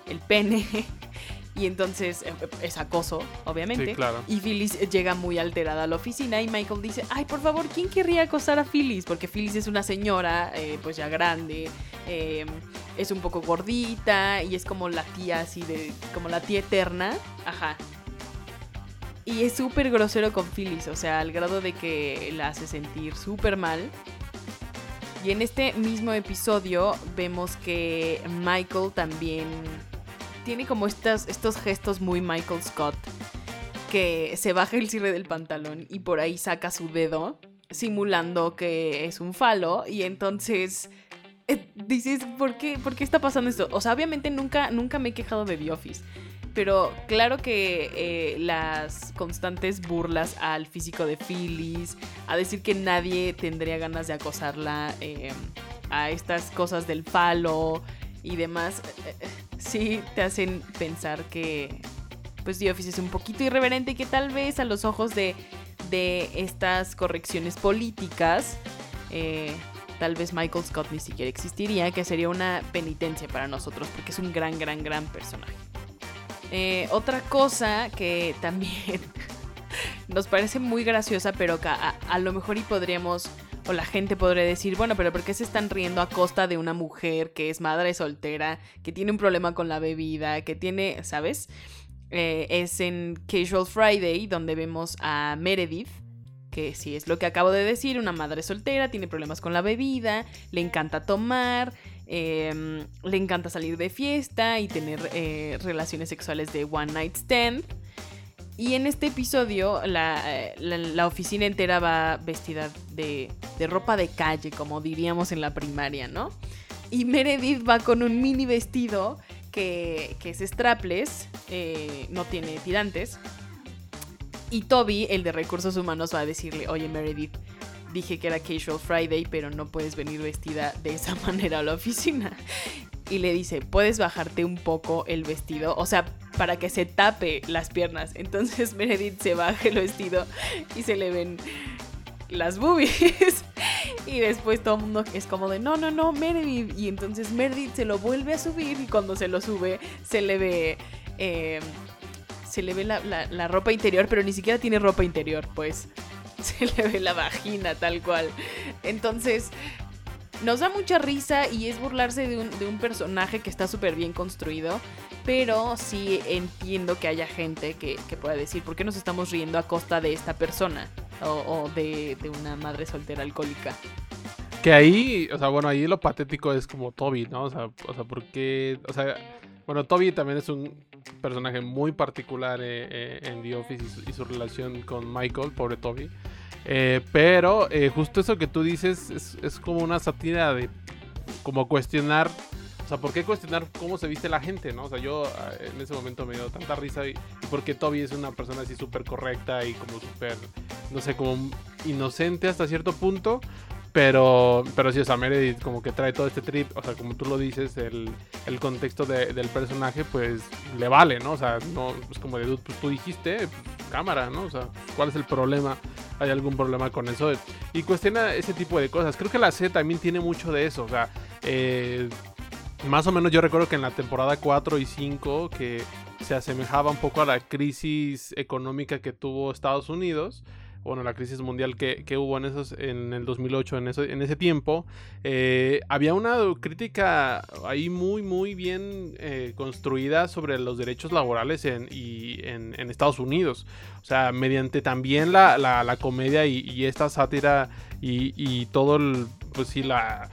Speaker 1: el pene [LAUGHS] Y entonces eh, es acoso, obviamente.
Speaker 2: Sí, claro.
Speaker 1: Y Phyllis llega muy alterada a la oficina y Michael dice, ay, por favor, ¿quién querría acosar a Phyllis? Porque Phyllis es una señora, eh, pues ya grande, eh, es un poco gordita y es como la tía así de, como la tía eterna. Ajá. Y es súper grosero con Phyllis, o sea, al grado de que la hace sentir súper mal. Y en este mismo episodio vemos que Michael también tiene como estas, estos gestos muy Michael Scott, que se baja el cierre del pantalón y por ahí saca su dedo, simulando que es un falo, y entonces eh, dices, ¿por qué, ¿por qué está pasando esto? O sea, obviamente nunca, nunca me he quejado de The Office. Pero claro que eh, las constantes burlas al físico de Phyllis, a decir que nadie tendría ganas de acosarla, eh, a estas cosas del falo y demás, eh, sí te hacen pensar que pues The es un poquito irreverente y que tal vez a los ojos de, estas correcciones políticas, tal vez Michael Scott ni siquiera existiría, que sería una penitencia para nosotros, porque es un gran, gran, gran personaje. Eh, otra cosa que también [LAUGHS] nos parece muy graciosa, pero a lo mejor y podríamos o la gente podría decir, bueno, pero ¿por qué se están riendo a costa de una mujer que es madre soltera, que tiene un problema con la bebida, que tiene, ¿sabes? Eh, es en Casual Friday, donde vemos a Meredith, que sí es lo que acabo de decir, una madre soltera, tiene problemas con la bebida, le encanta tomar, eh, le encanta salir de fiesta y tener eh, relaciones sexuales de one night stand. Y en este episodio la, eh, la, la oficina entera va vestida de, de, ropa de calle, como diríamos en la primaria, ¿no? Y Meredith va con un mini vestido que, que es strapless, eh, no tiene tirantes. Y Toby, el de recursos humanos, va a decirle, oye Meredith, dije que era Casual Friday, pero no puedes venir vestida de esa [LAUGHS] manera a la oficina. Y le dice, puedes bajarte un poco el vestido, o sea, para que se tape las piernas. Entonces [LAUGHS] Meredith se baja el vestido y se le ven las boobies. [LAUGHS] Y después todo el mundo es como de, no, no, no, Meredith. Y entonces Meredith se lo vuelve a subir y cuando se lo sube se le ve... Eh, se le ve la, ropa interior, pero ni siquiera tiene ropa interior, pues [LAUGHS] se le ve la vagina tal cual. Entonces, nos da mucha risa y es burlarse de un, de un personaje que está súper bien construido. Pero sí entiendo que haya gente que, que, pueda decir, ¿por qué nos estamos riendo a costa de esta persona? O, o de, de, una madre soltera alcohólica.
Speaker 2: Que ahí, o sea, bueno, ahí lo patético es como Toby, ¿no? O sea, o sea porque, o sea, bueno, Toby también es un personaje muy particular eh, eh, en The Office y su, relación con Michael, pobre Toby. Eh, pero justo eso que tú dices es, como una sátira de como cuestionar, o sea, ¿por qué cuestionar cómo se viste la gente, no? O sea, yo en ese momento me dio tanta risa porque Toby es una persona así súper correcta y como súper, no sé, como inocente hasta cierto punto, pero, pero sí, o sea, Meredith como que trae todo este trip, o sea, como tú lo dices, el, el contexto de, del personaje, pues le vale, ¿no? O sea, no es como de, pues tú dijiste, pues, cámara, ¿no? O sea, ¿cuál es el problema? ¿Hay algún problema con eso? Y cuestiona ese tipo de cosas. Creo que la C también tiene mucho de eso, o sea, eh, más o menos yo recuerdo que en la temporada 4 y 5, que se asemejaba un poco a la crisis económica que tuvo Estados Unidos, bueno, la crisis mundial que, que, hubo en, esos, en el 2008, en, eso, en ese tiempo, eh, había una crítica ahí muy, muy bien eh, construida sobre los derechos laborales en, en, Estados Unidos. O sea, mediante también la, la, comedia y, y, esta sátira y, y todo el, pues sí, la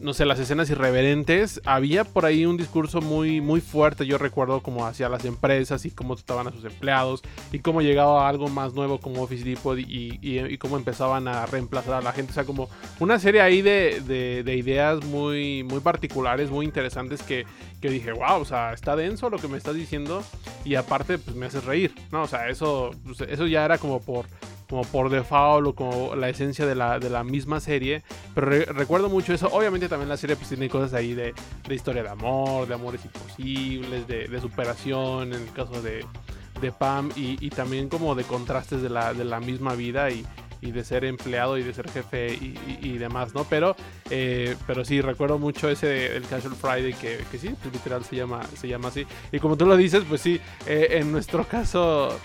Speaker 2: no sé, las escenas irreverentes, había por ahí un discurso muy, muy fuerte, yo recuerdo como hacia las empresas y cómo trataban a sus empleados y cómo llegaba algo más nuevo como Office Depot y, cómo empezaban a reemplazar a la gente, o sea, como una serie ahí de, de, de ideas muy, muy particulares, muy interesantes que, que, dije, wow, o sea, está denso lo que me estás diciendo y aparte pues me haces reír, ¿no? O sea, eso, pues, eso ya era como por como por default o como la esencia de la, de la misma serie. Pero re recuerdo mucho eso. Obviamente también la serie pues tiene cosas ahí de, de historia de amor, de amores imposibles, de, de superación, en el caso de, de Pam, y, y, también como de contrastes de la, de la misma vida. Y, y de ser empleado y de ser jefe y, demás, ¿no? Pero, eh, pero sí, recuerdo mucho ese, el Casual Friday, que, que sí, pues, literal se llama, se llama así. Y como tú lo dices, pues sí, eh, en nuestro caso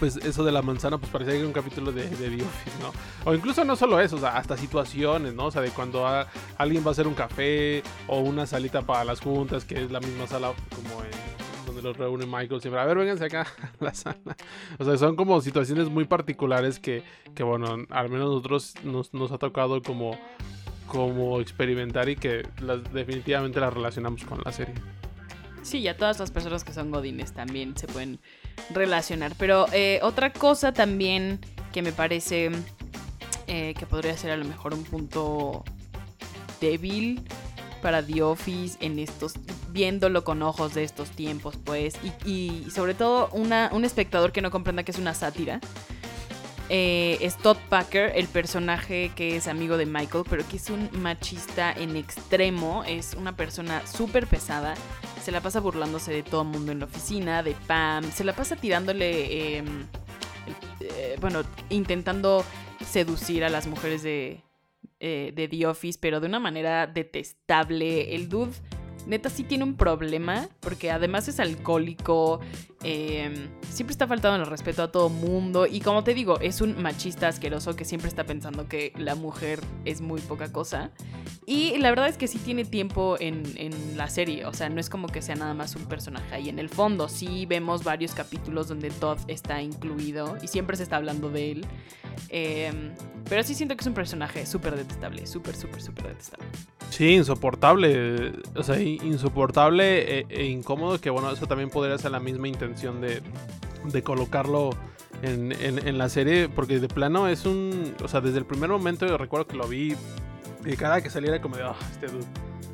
Speaker 2: pues eso de la manzana, pues parecía que era un capítulo de, de ¿no? O incluso no solo eso, o sea, hasta situaciones, ¿no? O sea, de cuando alguien va a hacer un café o una salita para las juntas, que es la misma sala como en donde los reúne Michael siempre. A ver, vénganse acá [LAUGHS] a la sala. O sea, son como situaciones muy particulares que, que bueno, al menos nosotros nos, nos ha tocado como, como experimentar y que definitivamente las relacionamos con la serie.
Speaker 1: Sí, ya todas las personas que son godines también se pueden relacionar. Pero eh, otra cosa también que me parece eh, que podría ser a lo mejor un punto débil para The Office en estos, viéndolo con ojos de estos tiempos, pues, y, sobre todo una, un espectador que no comprenda que es una sátira. Eh, es Todd Packer, el personaje que es amigo de Michael, pero que es un machista en extremo, es una persona súper pesada, se la pasa burlándose de todo el mundo en la oficina, de Pam, se la pasa tirándole, em, eh, bueno, intentando seducir a las mujeres de, eh, de The Office, pero de una manera detestable. El dude neta sí tiene un problema, porque además es alcohólico, em, siempre está faltando el respeto a todo mundo, y como te digo, es un machista asqueroso que siempre está pensando que la mujer es muy poca cosa. Y la verdad es que sí tiene tiempo en, en la serie, o sea, no es como que sea nada más un personaje ahí en el fondo, sí vemos varios capítulos donde Todd está incluido y siempre se está hablando de él. Em, pero sí siento que es un personaje súper detestable, súper, súper, súper detestable.
Speaker 2: Sí, insoportable. O sea, insoportable e, e, incómodo, que bueno, eso también podría ser la misma intención de, de colocarlo en, en, la serie, porque de plano es un... O sea, desde el primer momento yo recuerdo que lo vi y cada que saliera como de, ah, este dude.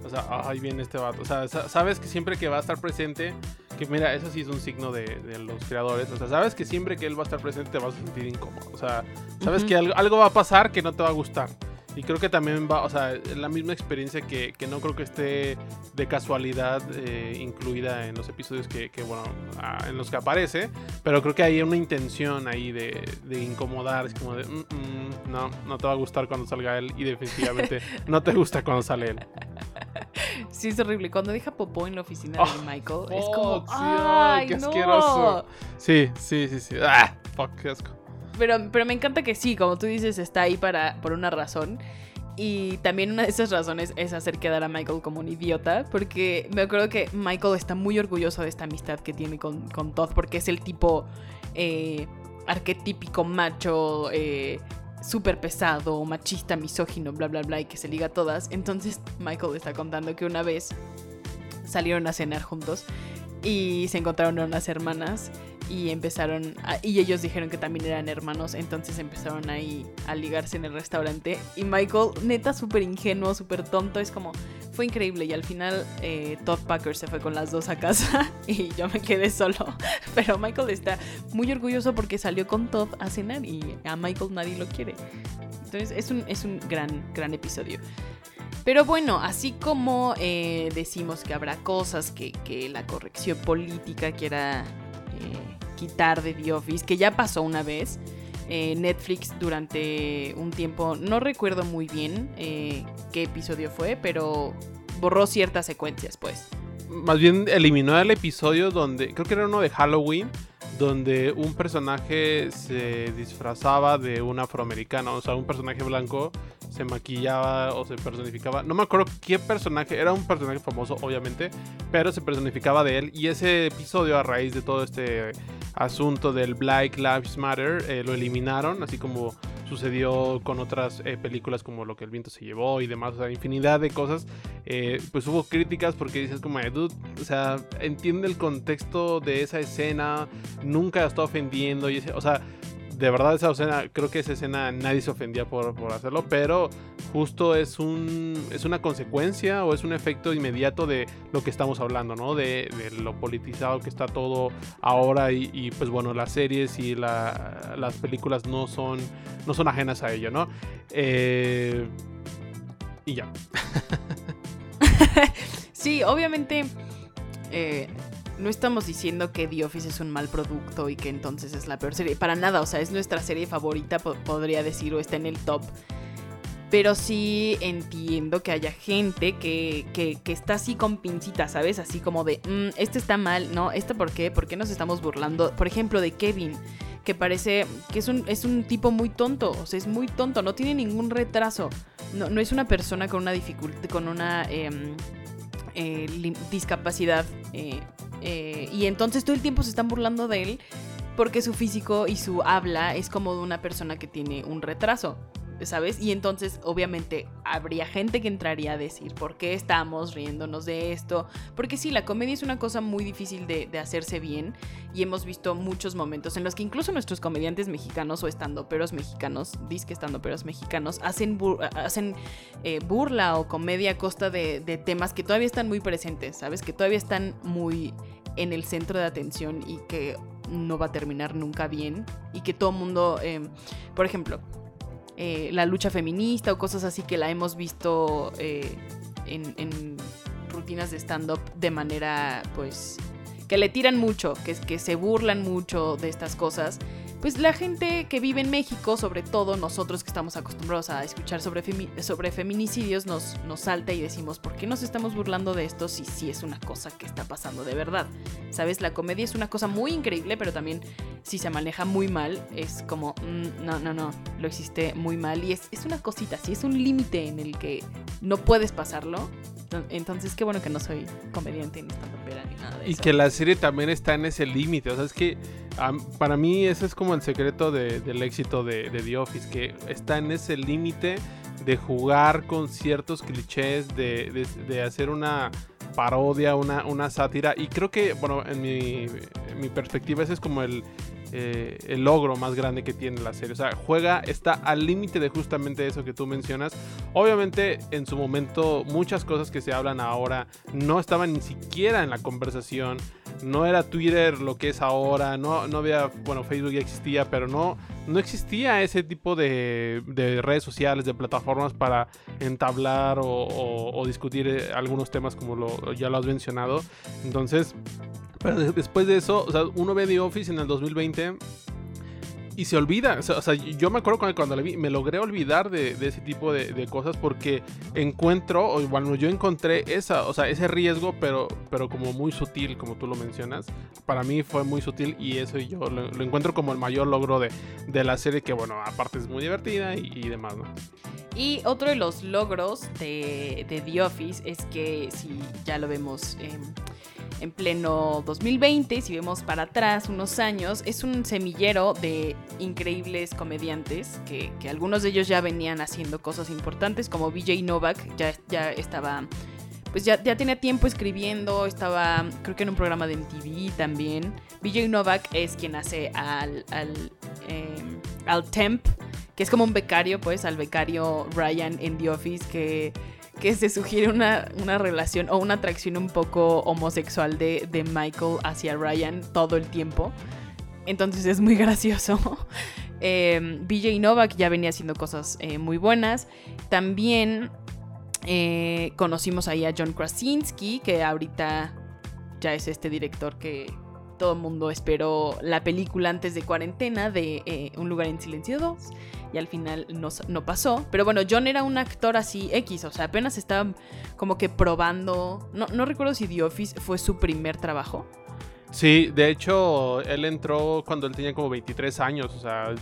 Speaker 2: O sea, ahí viene este vato. O sea, sabes que siempre que va a estar presente que mira, eso sí es un signo de, los creadores. O sea, sabes que siempre que él va a estar presente te vas a sentir incómodo. O sea, sabes que algo, va a pasar que no te va a gustar. Y creo que también va, o sea, es la misma experiencia que, no creo que esté de casualidad eh, incluida en los episodios que, bueno, ah, en los que aparece. Pero creo que hay una intención ahí de, incomodar. Es como de, mm, mm, no, no te va a gustar cuando salga él. Y definitivamente [LAUGHS] no te gusta cuando sale él.
Speaker 1: Sí, es horrible. Cuando deja popó en la oficina de ah, Michael, es como. ¡Ay, qué asqueroso!
Speaker 2: Sí, sí, sí, sí. ¡Ah! Fuck, qué asco.
Speaker 1: Pero, pero me encanta que sí, como tú dices, está ahí para, por una razón. Y también una de esas razones es hacer quedar a Michael como un idiota, porque me acuerdo que Michael está muy orgulloso de esta amistad que tiene con, con Todd, porque es el tipo eh, arquetípico macho, eh, súper pesado, machista, misógino, bla, bla, bla, y que se liga a todas. Entonces Michael está contando que una vez salieron a cenar juntos y se encontraron unas hermanas y empezaron y ellos dijeron que también eran hermanos entonces empezaron ahí a ligarse en el restaurante. Y Michael neta súper ingenuo súper tonto es como fue increíble. Y al final eh, Todd Packer se fue con las dos a casa [LAUGHS] y yo me quedé solo. [LAUGHS] Pero Michael está muy orgulloso porque salió con Todd a cenar y a Michael nadie lo quiere. Entonces es un, es un gran gran episodio. Pero bueno, así como eh, decimos que habrá cosas que, que la corrección política quiera quitar de The Office, que ya pasó una vez. Eh, Netflix durante un tiempo, no recuerdo muy bien eh, qué episodio fue, pero borró ciertas secuencias, pues.
Speaker 2: Más bien eliminó el episodio donde, creo que era uno de Halloween, donde un personaje se disfrazaba de un afroamericano, o sea, un personaje blanco se maquillaba o se personificaba. No me acuerdo qué personaje, era un personaje famoso, obviamente, pero se personificaba de él. Y ese episodio, a raíz de todo este asunto del Black Lives Matter, eh, lo eliminaron, así como sucedió con otras eh, películas como Lo que el viento se llevó y demás, o sea, infinidad de cosas. Eh, pues hubo críticas porque dices como, dude, o sea, entiende el contexto de esa escena, nunca está ofendiendo, y o sea, de verdad esa escena, creo que esa escena nadie se ofendía por, hacerlo, pero justo es un es una consecuencia o es un efecto inmediato de lo que estamos hablando, ¿no? De, lo politizado que está todo ahora y, pues bueno, las series y las películas no son, no son ajenas a ello, ¿no? Eh, y ya. [LAUGHS]
Speaker 1: sí, obviamente... Eh, no estamos diciendo que The Office es un mal producto y que entonces es la peor serie. Para nada, o sea, es nuestra serie favorita, podría decir, o está en el top. Pero sí entiendo que haya gente que, que, está así con pincitas, ¿sabes? Así como de, mm, este está mal, ¿no? ¿Este por qué? ¿Por qué nos estamos burlando? Por ejemplo, de Kevin, que parece que es un, es un tipo muy tonto, o sea, es muy tonto, no tiene ningún retraso. No, no es una persona con una dificultad, con una em, eh, discapacidad. Eh, eh, y entonces todo el tiempo se están burlando de él porque su físico y su habla es como de una persona que tiene un retraso. ¿Sabes? Y entonces obviamente habría gente que entraría a decir, ¿por qué estamos riéndonos de esto? Porque sí, la comedia es una cosa muy difícil de, hacerse bien y hemos visto muchos momentos en los que incluso nuestros comediantes mexicanos o estandoperos mexicanos, disque estandoperos mexicanos, hacen, hacen eh, burla o comedia a costa de, temas que todavía están muy presentes, ¿sabes? Que todavía están muy en el centro de atención y que no va a terminar nunca bien y que todo mundo, em, por ejemplo, eh, la lucha feminista o cosas así que la hemos visto eh, en, rutinas de stand-up de manera, pues, que le tiran mucho, que, que se burlan mucho de estas cosas pues la gente que vive en México, sobre todo nosotros que estamos acostumbrados a escuchar sobre, sobre feminicidios, nos, nos salta y decimos, ¿por qué nos estamos burlando de esto si sí es una cosa que está pasando de verdad? ¿Sabes? La comedia es una cosa muy increíble, pero también si se maneja muy mal, es como, mm, no, no, no, lo existe muy mal y es, es una cosita, si es un límite en el que no puedes pasarlo, entonces, qué bueno que no soy comediante ni estando ni nada de
Speaker 2: y que la serie también está en ese límite. O sea, es que para mí ese es como el secreto del éxito de, The Office, que está en ese límite de jugar con ciertos clichés, de, hacer una parodia, una, sátira. Y creo que, bueno, en mi, en mi perspectiva ese es como eh, el logro más grande que tiene la serie. O sea, juega, está al límite de justamente eso que tú mencionas. Obviamente, en su momento, muchas cosas que se hablan ahora no estaban ni siquiera en la conversación. No era Twitter lo que es ahora. No, no había, bueno, Facebook ya existía, pero no, no existía ese tipo de, redes sociales, de plataformas para entablar o, discutir eh, algunos temas como lo, ya lo has mencionado. Entonces, pero después de eso, o sea, uno ve The Office en el 2020 y se olvida. O sea, yo me acuerdo cuando, cuando vi, me logré olvidar de, ese tipo de, cosas porque encuentro, o bueno, yo encontré esa, o sea, ese riesgo, pero, pero como muy sutil, como tú lo mencionas. Para mí fue muy sutil y eso yo lo, encuentro como el mayor logro de, la serie, que bueno, aparte es muy divertida y, demás, ¿no?
Speaker 1: Y otro de los logros de, The Office es que, si ya lo vemos en pleno 2020, si vemos para atrás unos años, es un semillero de increíbles comediantes, que, algunos de ellos ya venían haciendo cosas importantes, como BJ Novak, ya, ya estaba, pues ya, ya tenía tiempo escribiendo, estaba creo que en un programa de MTV también. BJ Novak es quien hace al, al, em, al Temp, que es como un becario, pues, al becario Ryan en The Office, que que se sugiere una, relación o una atracción un poco homosexual de, Michael hacia Ryan todo el tiempo. Entonces es muy [LAUGHS] gracioso. Eh, BJ Novak ya venía haciendo cosas eh, muy buenas. También eh, conocimos ahí a John Krasinski, que ahorita ya es este director que todo el mundo esperó la película antes de cuarentena de eh, Un lugar en silencio 2 y al final no, no, pasó. Pero bueno, John era un actor así X, o sea, apenas estaba como que probando. No, no recuerdo si The Office fue su primer trabajo.
Speaker 2: Sí, de hecho, él entró cuando él tenía como 23 años, o sea,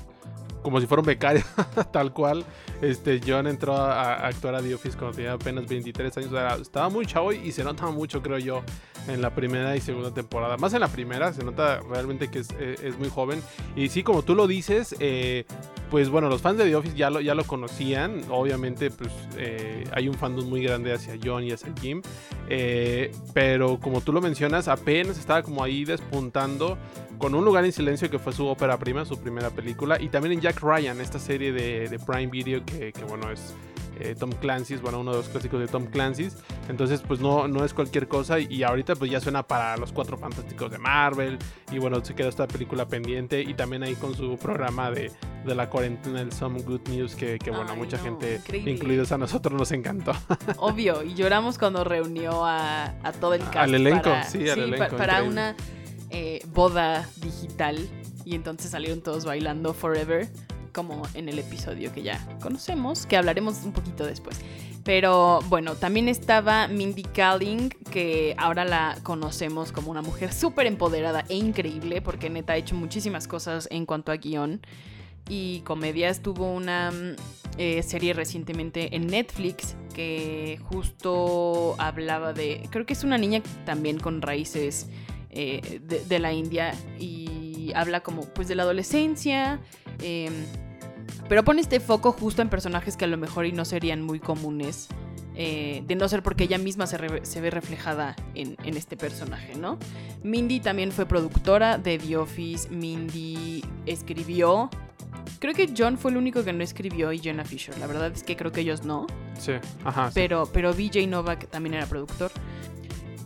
Speaker 2: como si fuera un becario, [LAUGHS] tal cual. Este, John entró a, actuar a The Office cuando tenía apenas 23 años. estaba muy chavo y, se nota mucho, creo yo, en la primera y segunda temporada. Más en la primera, se nota realmente que es, eh, muy joven. Y sí, como tú lo dices, eh, pues bueno, los fans de The Office ya lo, ya lo conocían. Obviamente, pues eh, hay un fandom muy grande hacia John y hacia Jim. pero como tú lo mencionas, apenas estaba como ahí despuntando con Un lugar en silencio, que fue su ópera prima, su primera película. Y también en Jack Ryan, esta serie de, Prime Video que, bueno, es eh, Tom Clancy's, bueno, uno de los clásicos de Tom Clancy's. Entonces, pues no, no es cualquier cosa. Y ahorita pues ya suena para los cuatro fantásticos de Marvel. Y bueno, se queda esta película pendiente. Y también ahí con su programa de, de la cuarentena, el Some Good News, que, que bueno,
Speaker 1: Ay,
Speaker 2: mucha
Speaker 1: no,
Speaker 2: gente,
Speaker 1: increíble.
Speaker 2: incluidos a nosotros, nos encantó. [LAUGHS]
Speaker 1: Obvio, y lloramos cuando reunió a, a todo el cast.
Speaker 2: Al elenco,
Speaker 1: para,
Speaker 2: sí, al elenco,
Speaker 1: Para una eh, boda digital. Y entonces salieron todos bailando Forever, como en el episodio que ya conocemos, que hablaremos un poquito después. Pero bueno, también estaba Mindy Kaling, que ahora la conocemos como una mujer súper empoderada e increíble, porque neta ha hecho muchísimas cosas en cuanto a guion y comedias. Tuvo una mm, eh, serie recientemente en Netflix que justo hablaba de, creo que es una niña también con raíces eh, de, la India y habla como pues de la adolescencia. eh, pero pone este foco justo en personajes que a lo mejor y no serían muy comunes. eh, de no ser porque ella misma se, re- se ve reflejada en, en este personaje, ¿no? Mindy también fue productora de The Office. Mindy escribió. Creo que John fue el único que no escribió y Jenna Fisher. La verdad es que creo que ellos no.
Speaker 2: Sí, ajá. sí.
Speaker 1: Pero, pero BJ Novak también era productor.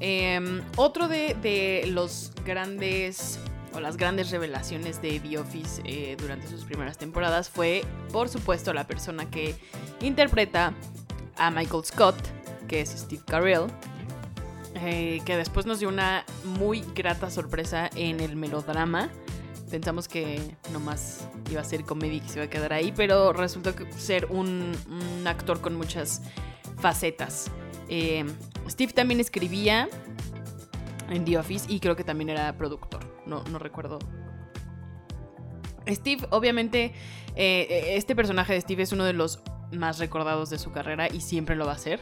Speaker 1: Em, otro de, de los grandes o las grandes revelaciones de The Office eh, durante sus primeras temporadas fue, por supuesto, la persona que interpreta a Michael Scott, que es Steve Carell, eh, que después nos dio una muy grata sorpresa en el melodrama. Pensamos que nomás iba a ser comedia y que se iba a quedar ahí, pero resultó ser un, un actor con muchas facetas. Eh, Steve también escribía en The Office y creo que también era productor. No, no recuerdo. Steve, obviamente, eh, este personaje de Steve es uno de los más recordados de su carrera y siempre lo va a ser.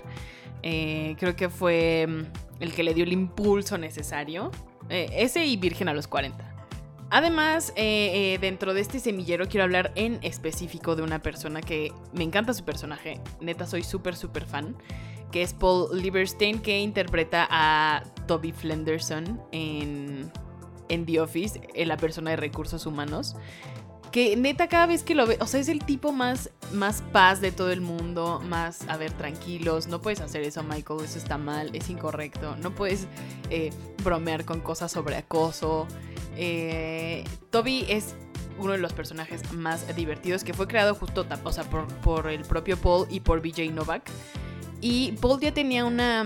Speaker 1: Eh, creo que fue mm, el que le dio el impulso necesario. Eh, ese y Virgen a los 40. Además, eh, eh, dentro de este semillero quiero hablar en específico de una persona que me encanta su personaje. Neta, soy súper, súper fan. Que es Paul Lieberstein, que interpreta a Toby Flenderson en, en The Office, en la persona de recursos humanos. Que neta, cada vez que lo ve, o sea, es el tipo más, más paz de todo el mundo, más, a ver, tranquilos, no puedes hacer eso, Michael, eso está mal, es incorrecto, no puedes eh, bromear con cosas sobre acoso. Eh, Toby es uno de los personajes más divertidos que fue creado justo o sea, por, por el propio Paul y por BJ Novak. Y Paul ya tenía una...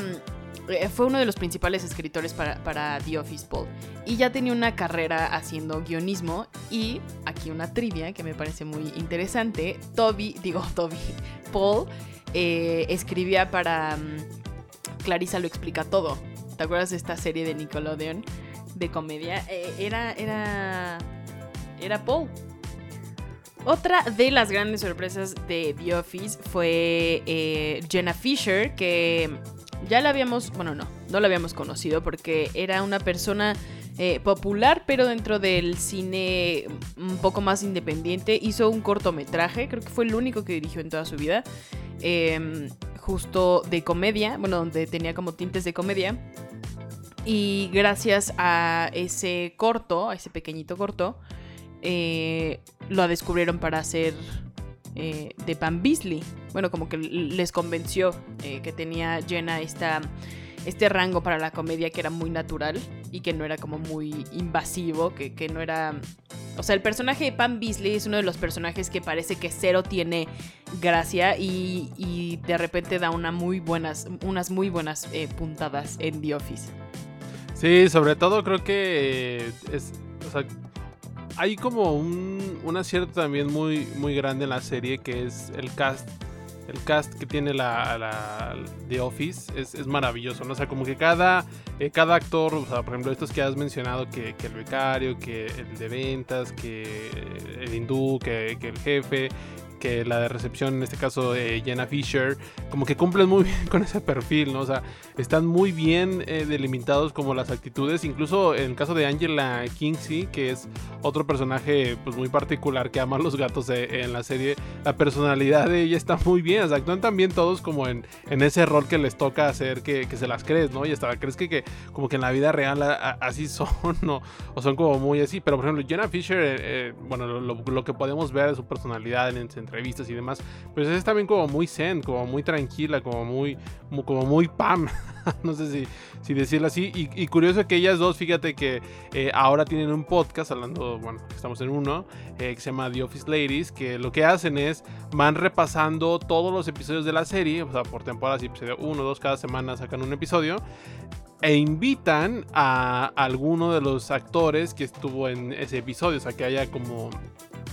Speaker 1: eh, Fue uno de los principales escritores para, The Office, Paul. Y ya tenía una carrera haciendo guionismo. Y aquí una trivia que me parece muy interesante. Toby, digo [LAUGHS] Toby, Paul eh, escribía para... mm, Clarissa lo explica todo. ¿Te acuerdas de esta serie de Nickelodeon de comedia? Eh, era, era, era Paul. Otra de las grandes sorpresas de The Office fue Jenna Fisher, que ya la habíamos, bueno, no, no la habíamos conocido porque era una persona eh, popular, pero dentro del cine un poco más independiente. Hizo un cortometraje, creo que fue el único que dirigió en toda su vida, eh, justo de comedia, bueno, donde tenía como tintes de comedia. Y gracias a ese corto, a ese pequeñito corto, eh, lo descubrieron para hacer eh, de Pam Beasley. Bueno, como que les convenció eh, que tenía Jenna esta, este rango para la comedia que era muy natural y que no era como muy invasivo, que, que no era... O sea, el personaje de Pam Beasley es uno de los personajes que parece que cero tiene gracia y, y de repente da una muy buenas, unas muy buenas eh, puntadas en The Office.
Speaker 2: Sí, sobre todo creo que eh, es, o sea, hay como un, un acierto también muy, muy grande en la serie que es el cast. El cast que tiene la, The Office es, es maravilloso, ¿no? O sea, como que cada, eh, cada actor, o sea, por ejemplo, estos que has mencionado, que, el becario, que el de ventas, que el hindú, que el jefe, que la de recepción, en este caso eh, Jenna Fisher, como que cumplen muy [LAUGHS] bien con ese perfil, ¿no? O sea, están muy bien eh, delimitados como las actitudes, incluso en el caso de Angela Kinsey, que es otro personaje pues muy particular que ama a los gatos en la serie, la personalidad de ella está muy bien, o sea, actúan también todos como en, en ese rol que les toca hacer que, que se las crees, ¿no? Y hasta crees que, que como que en la vida real a- a- así [LAUGHS] son, ¿no? O son como muy así, pero por ejemplo, Jenna Fisher, eh, eh, bueno, lo, lo- lo que podemos ver de su personalidad en, entrevistas y demás, pues es también como muy zen, como muy tranquila, como muy, como muy Pam. [LAUGHS] no sé si, si decirlo así. Y, curioso que ellas dos, fíjate que eh, ahora tienen un podcast, hablando, bueno, estamos en uno, eh, que se llama The Office Ladies, que lo que hacen es van repasando todos los episodios de la serie, o sea, por temporada, episodio uno, dos, cada semana sacan un episodio e invitan a alguno de los actores que estuvo en ese episodio, o sea, que haya como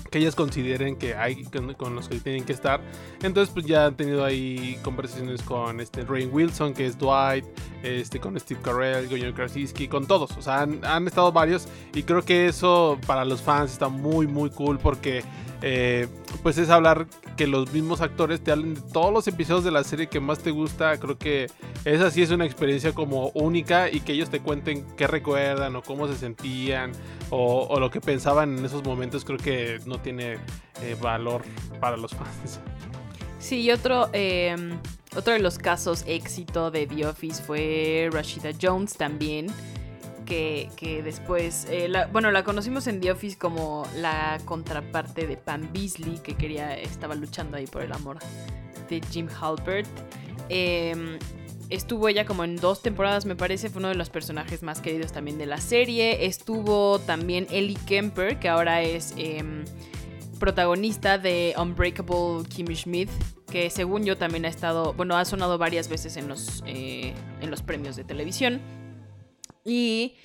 Speaker 2: que ellas consideren que hay con, los que tienen que estar. Entonces, pues ya han tenido ahí conversaciones con este Rain Wilson, que es Dwight, este, con Steve Carell, Goyo Krasinski, con todos. O sea, han, estado varios y creo que eso para los fans está muy, muy cool porque eh, pues es hablar que los mismos actores te hablen de todos los episodios de la serie que más te gusta. Creo que esa sí es una experiencia como única y que ellos te cuenten qué recuerdan o cómo se sentían o, lo que pensaban en esos momentos. Creo que no tiene eh, valor para los fans.
Speaker 1: Sí, y otro, em, otro de los casos éxito de The Office fue Rashida Jones también que, después, eh, bueno, la conocimos en The Office como la contraparte de Pam Beasley, que quería, estaba luchando ahí por el amor de Jim Halpert. Em, estuvo ella como en dos temporadas, me parece, fue uno de los personajes más queridos también de la serie. Estuvo también Ellie Kemper, que ahora es em, protagonista de Unbreakable Kimmy Schmidt, que según yo también ha estado, bueno, ha sonado varias veces en los, eh, en los premios de televisión. Y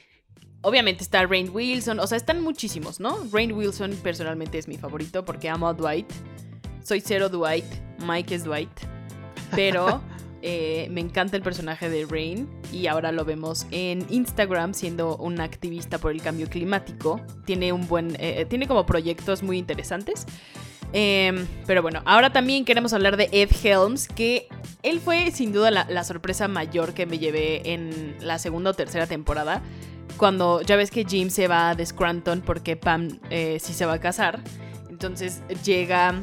Speaker 1: obviamente está Rain Wilson, o sea, están muchísimos, ¿no? Rain Wilson personalmente es mi favorito porque amo a Dwight. Soy cero Dwight, Mike es Dwight. Pero [LAUGHS] eh, me encanta el personaje de Rain y ahora lo vemos en Instagram siendo un activista por el cambio climático. Tiene un buen, eh, tiene como proyectos muy interesantes. Em, pero bueno, ahora también queremos hablar de Ed Helms, que él fue sin duda la, sorpresa mayor que me llevé en la segunda o tercera temporada. Cuando ya ves que Jim se va de Scranton porque Pam eh, sí se va a casar. Entonces llega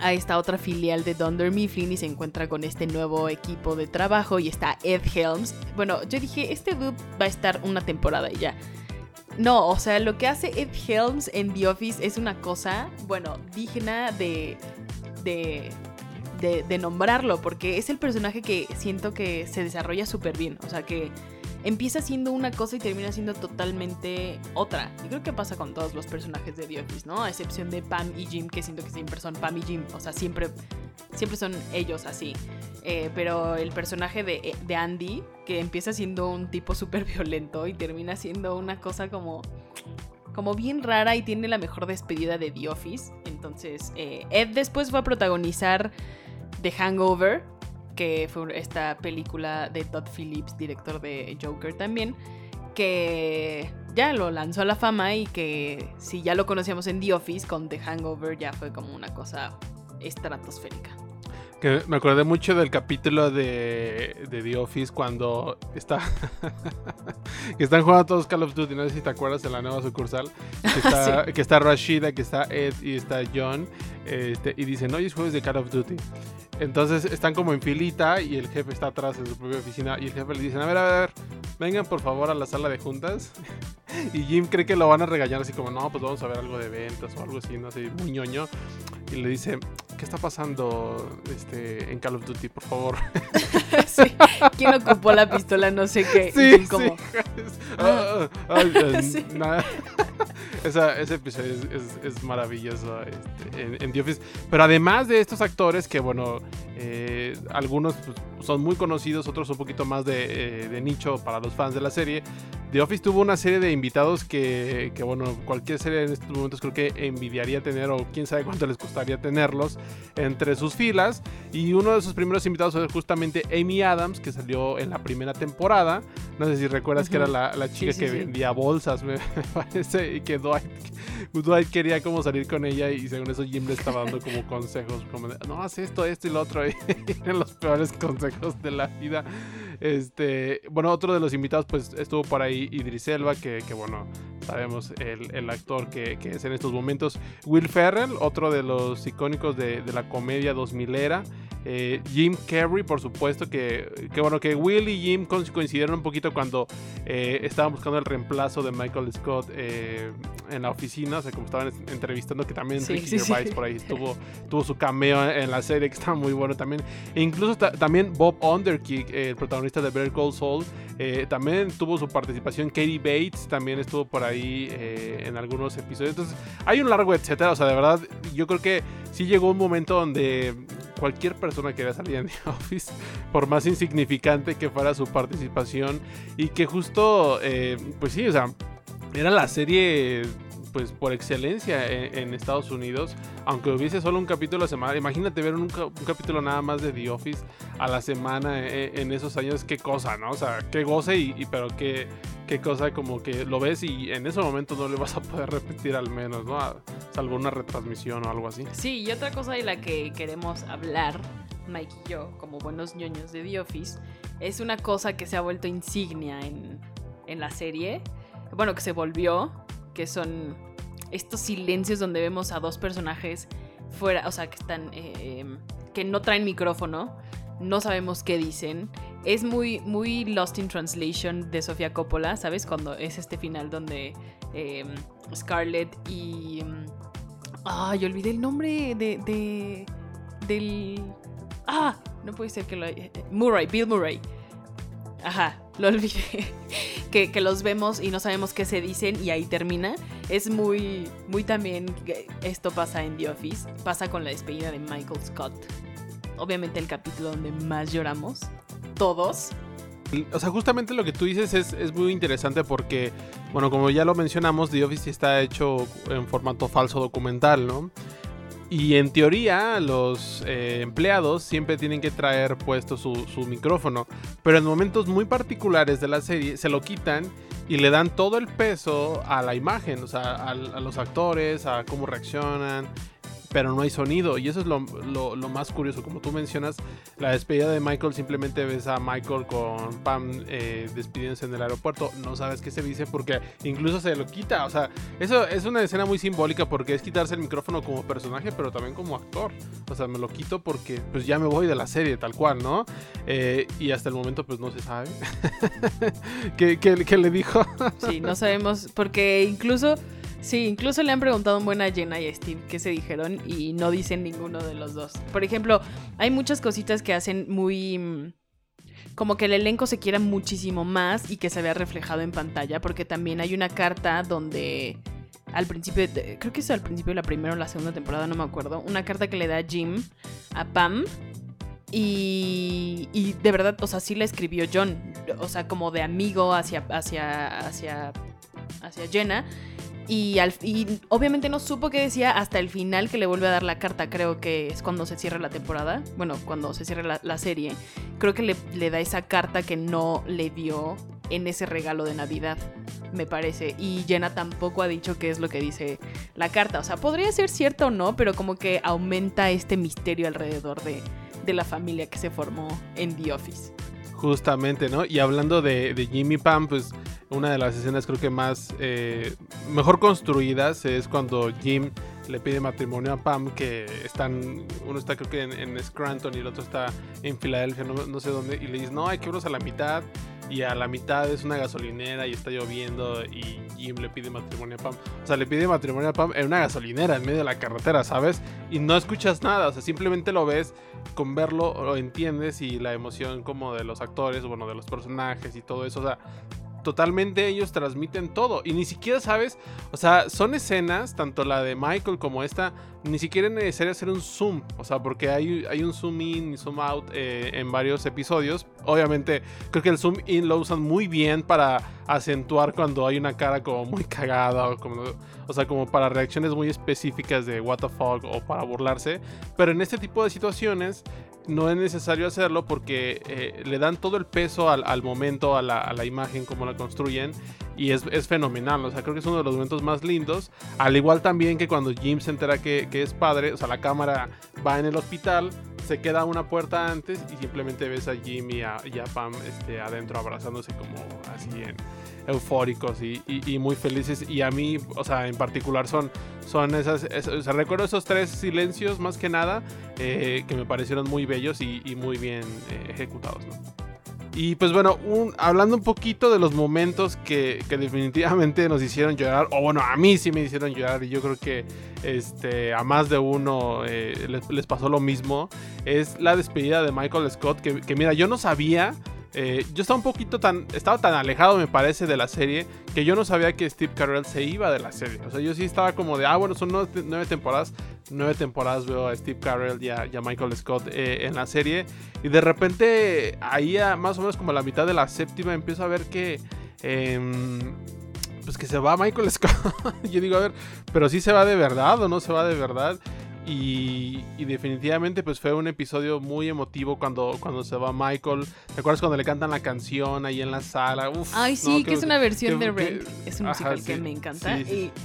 Speaker 1: a esta otra filial de Dunder Mifflin y se encuentra con este nuevo equipo de trabajo y está Ed Helms. Bueno, yo dije, este dude va a estar una temporada y ya. No, o sea, lo que hace Ed Helms en The Office es una cosa, bueno, digna de, de, de, nombrarlo, porque es el personaje que siento que se desarrolla súper bien. O sea, que empieza siendo una cosa y termina siendo totalmente otra. Y creo que pasa con todos los personajes de The Office, ¿no? A excepción de Pam y Jim, que siento que siempre son Pam y Jim. O sea, siempre, siempre son ellos así. Eh, pero el personaje de, de, Andy, que empieza siendo un tipo súper violento y termina siendo una cosa como, como bien rara y tiene la mejor despedida de The Office. Entonces, eh, Ed después va a protagonizar The Hangover, que fue esta película de Todd Phillips, director de Joker también, que ya lo lanzó a la fama y que si ya lo conocíamos en The Office, con The Hangover ya fue como una cosa estratosférica.
Speaker 2: Que me acordé mucho del capítulo de, de The Office cuando está [LAUGHS] están jugando todos Call of Duty, no sé si te acuerdas de la nueva sucursal, que [LAUGHS] está, que está Rashida, que está Ed y está John, este, y dicen, hoy es jueves de Call of Duty. Entonces están como en filita y el jefe está atrás en su propia oficina y el jefe le dice, a ver, a ver, vengan por favor a la sala de juntas. [LAUGHS] y Jim cree que lo van a regañar así como, no, pues vamos a ver algo de ventas o algo así, no sé, muy ñoño. Y le dice, ¿qué está pasando este, en Call of Duty, por favor? [LAUGHS]
Speaker 1: sí. ¿Quién ocupó la pistola? No sé qué.
Speaker 2: Sí, como... [LAUGHS] Ah, ah, ah, ese episodio es, maravilloso este, en, en, The Office. Pero además de estos actores que, bueno, eh, algunos pues, son muy conocidos, otros un poquito más de, eh, de, nicho para los fans de la serie. The Office tuvo una serie de invitados que, que, bueno, cualquier serie en estos momentos creo que envidiaría tener o quién sabe cuánto les costaría tenerlos entre sus filas. Y uno de sus primeros invitados fue justamente Amy Adams, que salió en la primera temporada. No sé si recuerdas que era la, la chica que vendía bolsas, me, [LAUGHS] parece, y que Dwight, Dwight, quería como salir con ella y según eso Jim le estaba dando como consejos, como no, haz esto, esto y lo otro, [LAUGHS] y los peores consejos de la vida. Este, bueno, otro de los invitados pues estuvo por ahí Idris Elba, que, que bueno, sabemos el, el actor que, que, es en estos momentos. Will Ferrell, otro de los icónicos de, de la comedia 2000 era. Eh, Jim Carrey, por supuesto, que, que, bueno, que Will y Jim coincidieron un poquito cuando eh, estaban buscando el reemplazo de Michael Scott eh, en la oficina, o sea, como estaban entrevistando, que también Ricky Gervais por ahí tuvo, tuvo su cameo en la serie, que está muy bueno también. E incluso también Bob Underkick, el protagonista de Better Call Saul, también tuvo su participación. Katie Bates también estuvo por ahí en algunos episodios. Entonces, hay un largo etcétera, o sea, de verdad, yo creo que sí llegó un momento donde cualquier persona quería salir en [LAUGHS] The Office, por más insignificante que fuera su participación, y que justo, eh, pues sí, o sea, era la serie pues por excelencia en, Estados Unidos, aunque hubiese solo un capítulo a la semana, imagínate ver un, capítulo nada más de The Office a la semana eh, en, esos años, qué cosa, ¿no? O sea, qué goce y, pero qué, qué cosa como que lo ves y en ese momento no le vas a poder repetir al menos, ¿no? salvo una retransmisión o algo así.
Speaker 1: Sí, y otra cosa de la que queremos hablar, Mike y yo, como buenos ñoños de The Office, es una cosa que se ha vuelto insignia en, en la serie. Bueno, que se volvió, que son estos silencios donde vemos a dos personajes fuera, o sea, que están, eh, que no traen micrófono, no sabemos qué dicen. Es muy, muy Lost in Translation de Sofía Coppola, ¿sabes? Cuando es este final donde eh, Scarlett y... Ah, yo olvidé el nombre de, de... del... Ah, no puede ser que lo... Eh, Murray, Bill Murray. Ajá, lo olvidé. [LAUGHS] que, los vemos y no sabemos qué se dicen y ahí termina. Es muy, muy también. Esto pasa en The Office. Pasa con la despedida de Michael Scott. Obviamente el capítulo donde más lloramos. Todos.
Speaker 2: O sea, justamente lo que tú dices es, es, muy interesante porque, bueno, como ya lo mencionamos, The Office está hecho en formato falso documental, ¿no? Y en teoría los eh, empleados siempre tienen que traer puesto su, micrófono, pero en momentos muy particulares de la serie se lo quitan y le dan todo el peso a la imagen, o sea, a los actores, a cómo reaccionan pero no hay sonido. Y eso es lo, más curioso. Como tú mencionas, la despedida de Michael, simplemente ves a Michael con Pam eh, despidiéndose en el aeropuerto. No sabes qué se dice porque incluso se lo quita. O sea, eso es una escena muy simbólica porque es quitarse el micrófono como personaje, pero también como actor. O sea, me lo quito porque pues ya me voy de la serie, tal cual, ¿no? Eh, y hasta el momento pues no se sabe. [LAUGHS] ¿Qué, qué le dijo?
Speaker 1: sí, no sabemos porque incluso... Sí, incluso le han preguntado un buen a Jenna y a Steve qué se dijeron y no dicen ninguno de los dos. Por ejemplo, hay muchas cositas que hacen muy mm, como que el elenco se quiera muchísimo más y que se vea reflejado en pantalla, porque también hay una carta donde al principio, creo que es al principio de la primera o la segunda temporada, no me acuerdo, una carta que le da Jim a Pam y, y de verdad, o sea, sí la escribió John, o sea, como de amigo hacia, hacia, hacia, hacia Jenna. Y, al, obviamente no supo qué decía hasta el final que le vuelve a dar la carta, creo que es cuando se cierra la temporada, bueno, cuando se cierra la, serie, creo que le, da esa carta que no le dio en ese regalo de Navidad, me parece. Y Jenna tampoco ha dicho qué es lo que dice la carta, o sea, podría ser cierto o no, pero como que aumenta este misterio alrededor de, de la familia que se formó en The Office.
Speaker 2: Justamente, ¿no? Y hablando de, de Jimmy Pam, pues una de las escenas creo que más eh, mejor construidas es cuando Jim le pide matrimonio a Pam que están uno está creo que en, Scranton y el otro está en Filadelfia no, sé dónde y le dice no hay que irnos a la mitad y a la mitad es una gasolinera y está lloviendo y Jim le pide matrimonio a Pam. O sea le pide matrimonio a Pam en una gasolinera en medio de la carretera sabes y no escuchas nada o sea simplemente lo ves con verlo lo entiendes y la emoción como de los actores bueno de los personajes y todo eso o sea totalmente ellos transmiten todo. Y ni siquiera sabes, o sea, son escenas, tanto la de Michael como esta, ni siquiera es necesario hacer un zoom. O sea, porque hay, hay un zoom in y zoom out eh, en varios episodios. Obviamente, creo que el zoom in lo usan muy bien para acentuar cuando hay una cara como muy cagada. O, como, o sea, como para reacciones muy específicas de what the fuck o para burlarse. Pero en este tipo de situaciones no es necesario hacerlo porque eh, le dan todo el peso al, momento, a la, imagen, como la construyen. Y es, fenomenal, o sea, creo que es uno de los momentos más lindos. Al igual también que cuando Jim se entera que, es padre, o sea, la cámara va en el hospital, se queda una puerta antes y simplemente ves a Jim y a, Pam este, adentro abrazándose como así en eufóricos y, muy felices. Y a mí, o sea, en particular son, son esas, o sea, recuerdo esos tres silencios más que nada eh, que me parecieron muy bellos y, muy bien eh, ejecutados. Y pues bueno, hablando un poquito de los momentos que, definitivamente nos hicieron llorar, o bueno, a mí sí me hicieron llorar y yo creo que este, a más de uno eh, les, pasó lo mismo, es la despedida de Michael Scott, que, que mira, yo no sabía eh, yo estaba un poquito tan. Estaba tan alejado, me parece, de la serie que yo no sabía que Steve Carell se iba de la serie. O sea, yo sí estaba como de, ah, bueno, son nueve, temporadas. Nueve temporadas veo a Steve Carell y a, Michael Scott eh, en la serie. Y de repente, ahí a más o menos como a la mitad de la séptima, empiezo a ver que. Em, pues que se va Michael [LAUGHS] Scott. yo digo, a ver, pero sí se va de verdad o no se va de verdad. Y, definitivamente pues fue un episodio muy emotivo cuando, cuando se va Michael. ¿Te acuerdas cuando le cantan la canción ahí en la sala?
Speaker 1: Ay, sí, que, es una versión de Rent. es un musical que me encanta.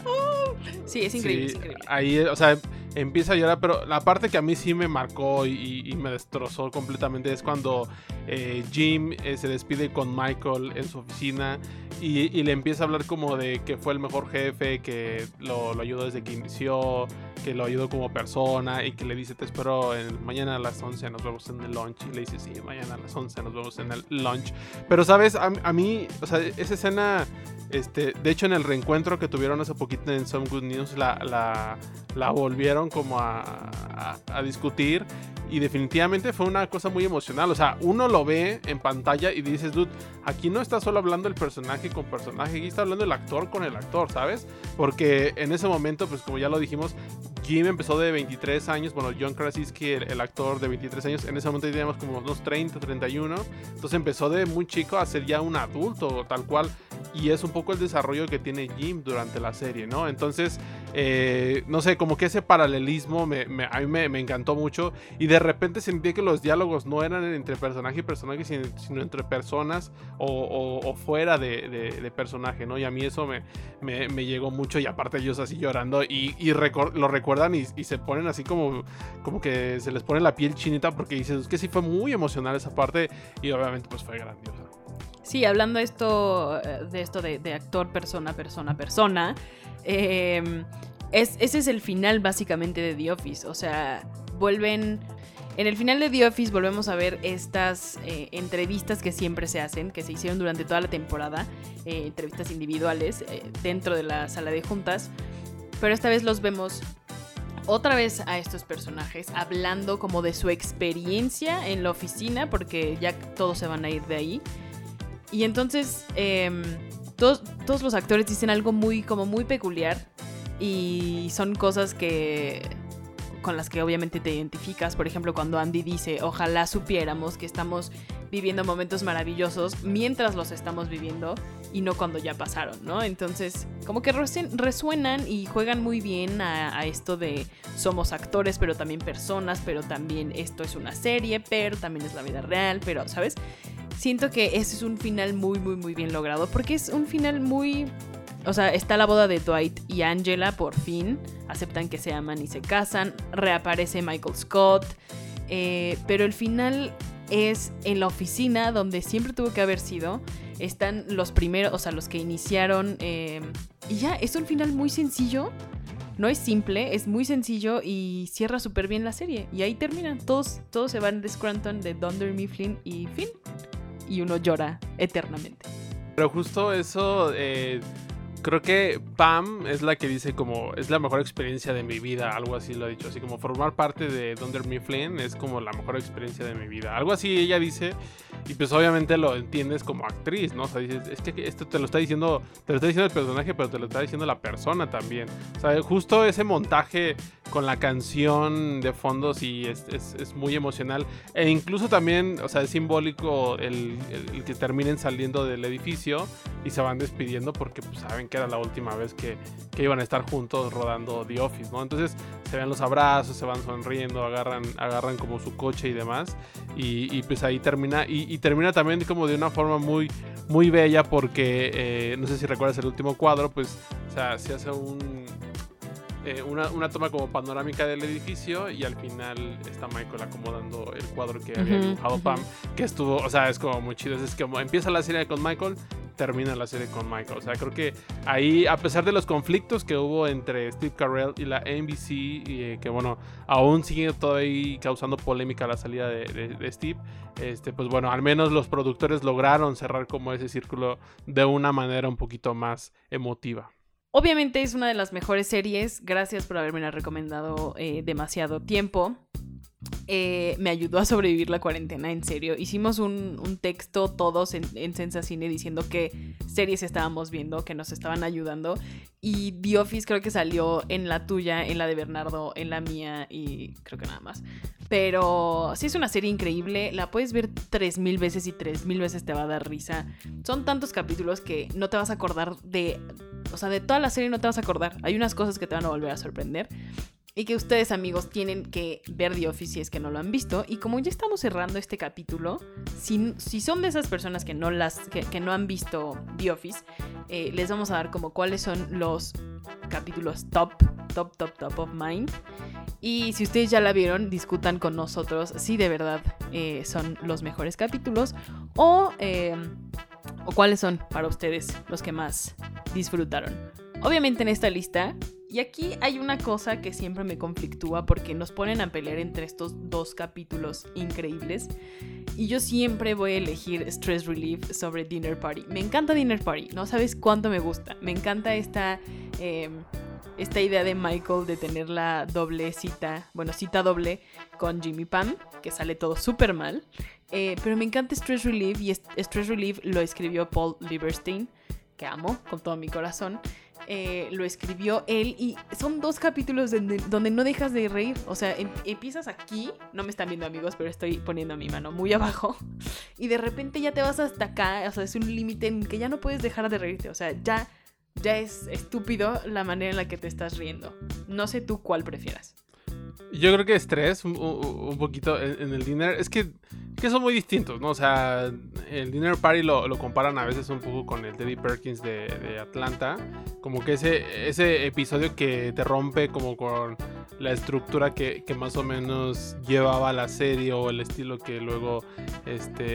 Speaker 1: ¡oh! Sí, es increíble, es increíble.
Speaker 2: Ahí, o sea, empieza a llorar, pero la parte que a mí sí me marcó y, me destrozó completamente es cuando eh, Jim eh, se despide con Michael en su oficina y, le empieza a hablar como de que fue el mejor jefe, que lo, ayudó desde que inició, que lo ayudó como persona y que le dice te espero mañana a las 11 nos vemos en el lunch y le dice sí, mañana a las 11 nos vemos en el lunch. Pero sabes, a, mí, o sea, esa escena este, de hecho, en el reencuentro que tuvieron hace poquito en Some Good News, la, volvieron como a, a, discutir. Y definitivamente fue una cosa muy emocional. O sea, uno lo ve en pantalla y dices, dude, aquí no está solo hablando el personaje con personaje, aquí está hablando el actor con el actor, ¿sabes? Porque en ese momento, pues como ya lo dijimos, Jim empezó de 23 años, bueno, John Krasinski, el, el, actor de 23 años, en ese momento teníamos como unos 30, 31, entonces empezó de muy chico a ser ya un adulto, tal cual, y es un poco el desarrollo que tiene Jim durante la serie, ¿no? Entonces, eh, no sé, como que ese paralelismo me, a mí me, encantó mucho y de repente sentí que los diálogos no eran entre personaje y personaje, sino, entre personas o, fuera de, personaje, ¿no? Y a mí eso me, me, llegó mucho y aparte ellos así llorando y, lo recuerdan y, se ponen así como, como que se les pone la piel chinita porque dicen, es que sí fue muy emocional esa parte y obviamente pues fue grandiosa.
Speaker 1: Sí, hablando esto, eh, de esto de, actor, persona, persona, persona, em, es, ese es el final básicamente de The Office. O sea, vuelven... En el final de The Office volvemos a ver estas eh, entrevistas que siempre se hacen, que se hicieron durante toda la temporada, eh, entrevistas individuales dentro de la sala de juntas, pero esta vez los vemos otra vez a estos personajes hablando como de su experiencia en la oficina, porque ya todos se van a ir de ahí. Y entonces em, todos, todos los actores dicen algo muy, como muy peculiar y son cosas que con las que obviamente te identificas. Por ejemplo, cuando Andy dice, ojalá supiéramos que estamos viviendo momentos maravillosos mientras los estamos viviendo y no cuando ya pasaron, ¿no? Entonces, como que resuenan y juegan muy bien a, a, esto de somos actores, pero también personas, pero también esto es una serie, pero también es la vida real, pero, ¿sabes? Siento que ese es un final muy, muy, muy bien logrado. Porque es un final muy. O sea, está la boda de Dwight y Angela, por fin. Aceptan que se aman y se casan. Reaparece Michael Scott. Eh, pero el final es en la oficina donde siempre tuvo que haber sido. Están los primeros, o sea, los que iniciaron. Eh, y ya, es un final muy sencillo. No es simple, es muy sencillo y cierra súper bien la serie. Y ahí terminan. Todos, todos se van de Scranton, de Dunder Mifflin y fin y uno llora eternamente.
Speaker 2: Pero justo eso, eh, creo que Pam es la que dice como es la mejor experiencia de mi vida, algo así lo ha dicho, así como formar parte de Dunder Mifflin es como la mejor experiencia de mi vida, algo así ella dice y pues obviamente lo entiendes como actriz, ¿no? O sea, dices, es que esto te lo está diciendo, te lo está diciendo el personaje, pero te lo está diciendo la persona también. O sea, justo ese montaje con la canción de fondo sí es, es, muy emocional. E incluso también, o sea, es simbólico el, el, que terminen saliendo del edificio y se van despidiendo porque pues, saben que era la última vez que, que iban a estar juntos rodando The Office, ¿no? Entonces se ven los abrazos, se van sonriendo, agarran, agarran como su coche y demás. Y, pues ahí termina. Y, termina también como de una forma muy, muy bella porque, eh, no sé si recuerdas el último cuadro, pues, o sea, se hace un... eh, una, una, toma como panorámica del edificio y al final está Michael acomodando el cuadro que había dibujado Pam, que estuvo, o sea, es como muy chido. Es como empieza la serie con Michael, termina la serie con Michael. O sea, creo que ahí, a pesar de los conflictos que hubo entre Steve Carell y la NBC, y, eh, que bueno, aún sigue todavía causando polémica la salida de, Steve, este, pues bueno, al menos los productores lograron cerrar como ese círculo de una manera un poquito más emotiva.
Speaker 1: Obviamente es una de las mejores series. Gracias por haberme la recomendado eh, demasiado tiempo. Eh, me ayudó a sobrevivir la cuarentena, en serio. Hicimos un, texto todos en, en Sensacine diciendo qué series estábamos viendo, que nos estaban ayudando. Y The Office creo que salió en la tuya, en la de Bernardo, en la mía y creo que nada más. Pero sí es una serie increíble, la puedes ver tres mil veces y tres mil veces te va a dar risa. Son tantos capítulos que no te vas a acordar de... O sea, de toda la serie no te vas a acordar. Hay unas cosas que te van a volver a sorprender y que ustedes amigos tienen que ver The Office si es que no lo han visto. Y como ya estamos cerrando este capítulo, si, si son de esas personas que no, las, que, no han visto The Office, eh, les vamos a dar como cuáles son los capítulos top, top, top, top of mind. Y si ustedes ya la vieron, discutan con nosotros si de verdad eh, son los mejores capítulos o, eh, o cuáles son para ustedes los que más disfrutaron. Obviamente en esta lista y aquí hay una cosa que siempre me conflictúa porque nos ponen a pelear entre estos dos capítulos increíbles. Y yo siempre voy a elegir Stress Relief sobre Dinner Party. Me encanta Dinner Party, no sabes cuánto me gusta. Me encanta esta, em, esta idea de Michael de tener la doble cita, bueno, cita doble con Jimmy Pam, que sale todo súper mal. Eh, pero me encanta Stress Relief y Stress Relief lo escribió Paul Lieberstein, que amo con todo mi corazón. Eh, lo escribió él y son dos capítulos donde, no dejas de reír. O sea, em, empiezas aquí, no me están viendo amigos, pero estoy poniendo mi mano muy [LAUGHS] abajo y de repente ya te vas hasta acá. O sea, es un límite en que ya no puedes dejar de reírte. O sea, ya, ya es estúpido la manera en la que te estás riendo. No sé tú cuál prefieras.
Speaker 2: Yo creo que estrés un, poquito en, el dinner. Es que, que, son muy distintos, ¿no? O sea, el dinner party lo, comparan a veces un poco con el Teddy Perkins de, de, Atlanta. Como que ese, ese episodio que te rompe como con la estructura que, que más o menos llevaba la serie o el estilo que luego este,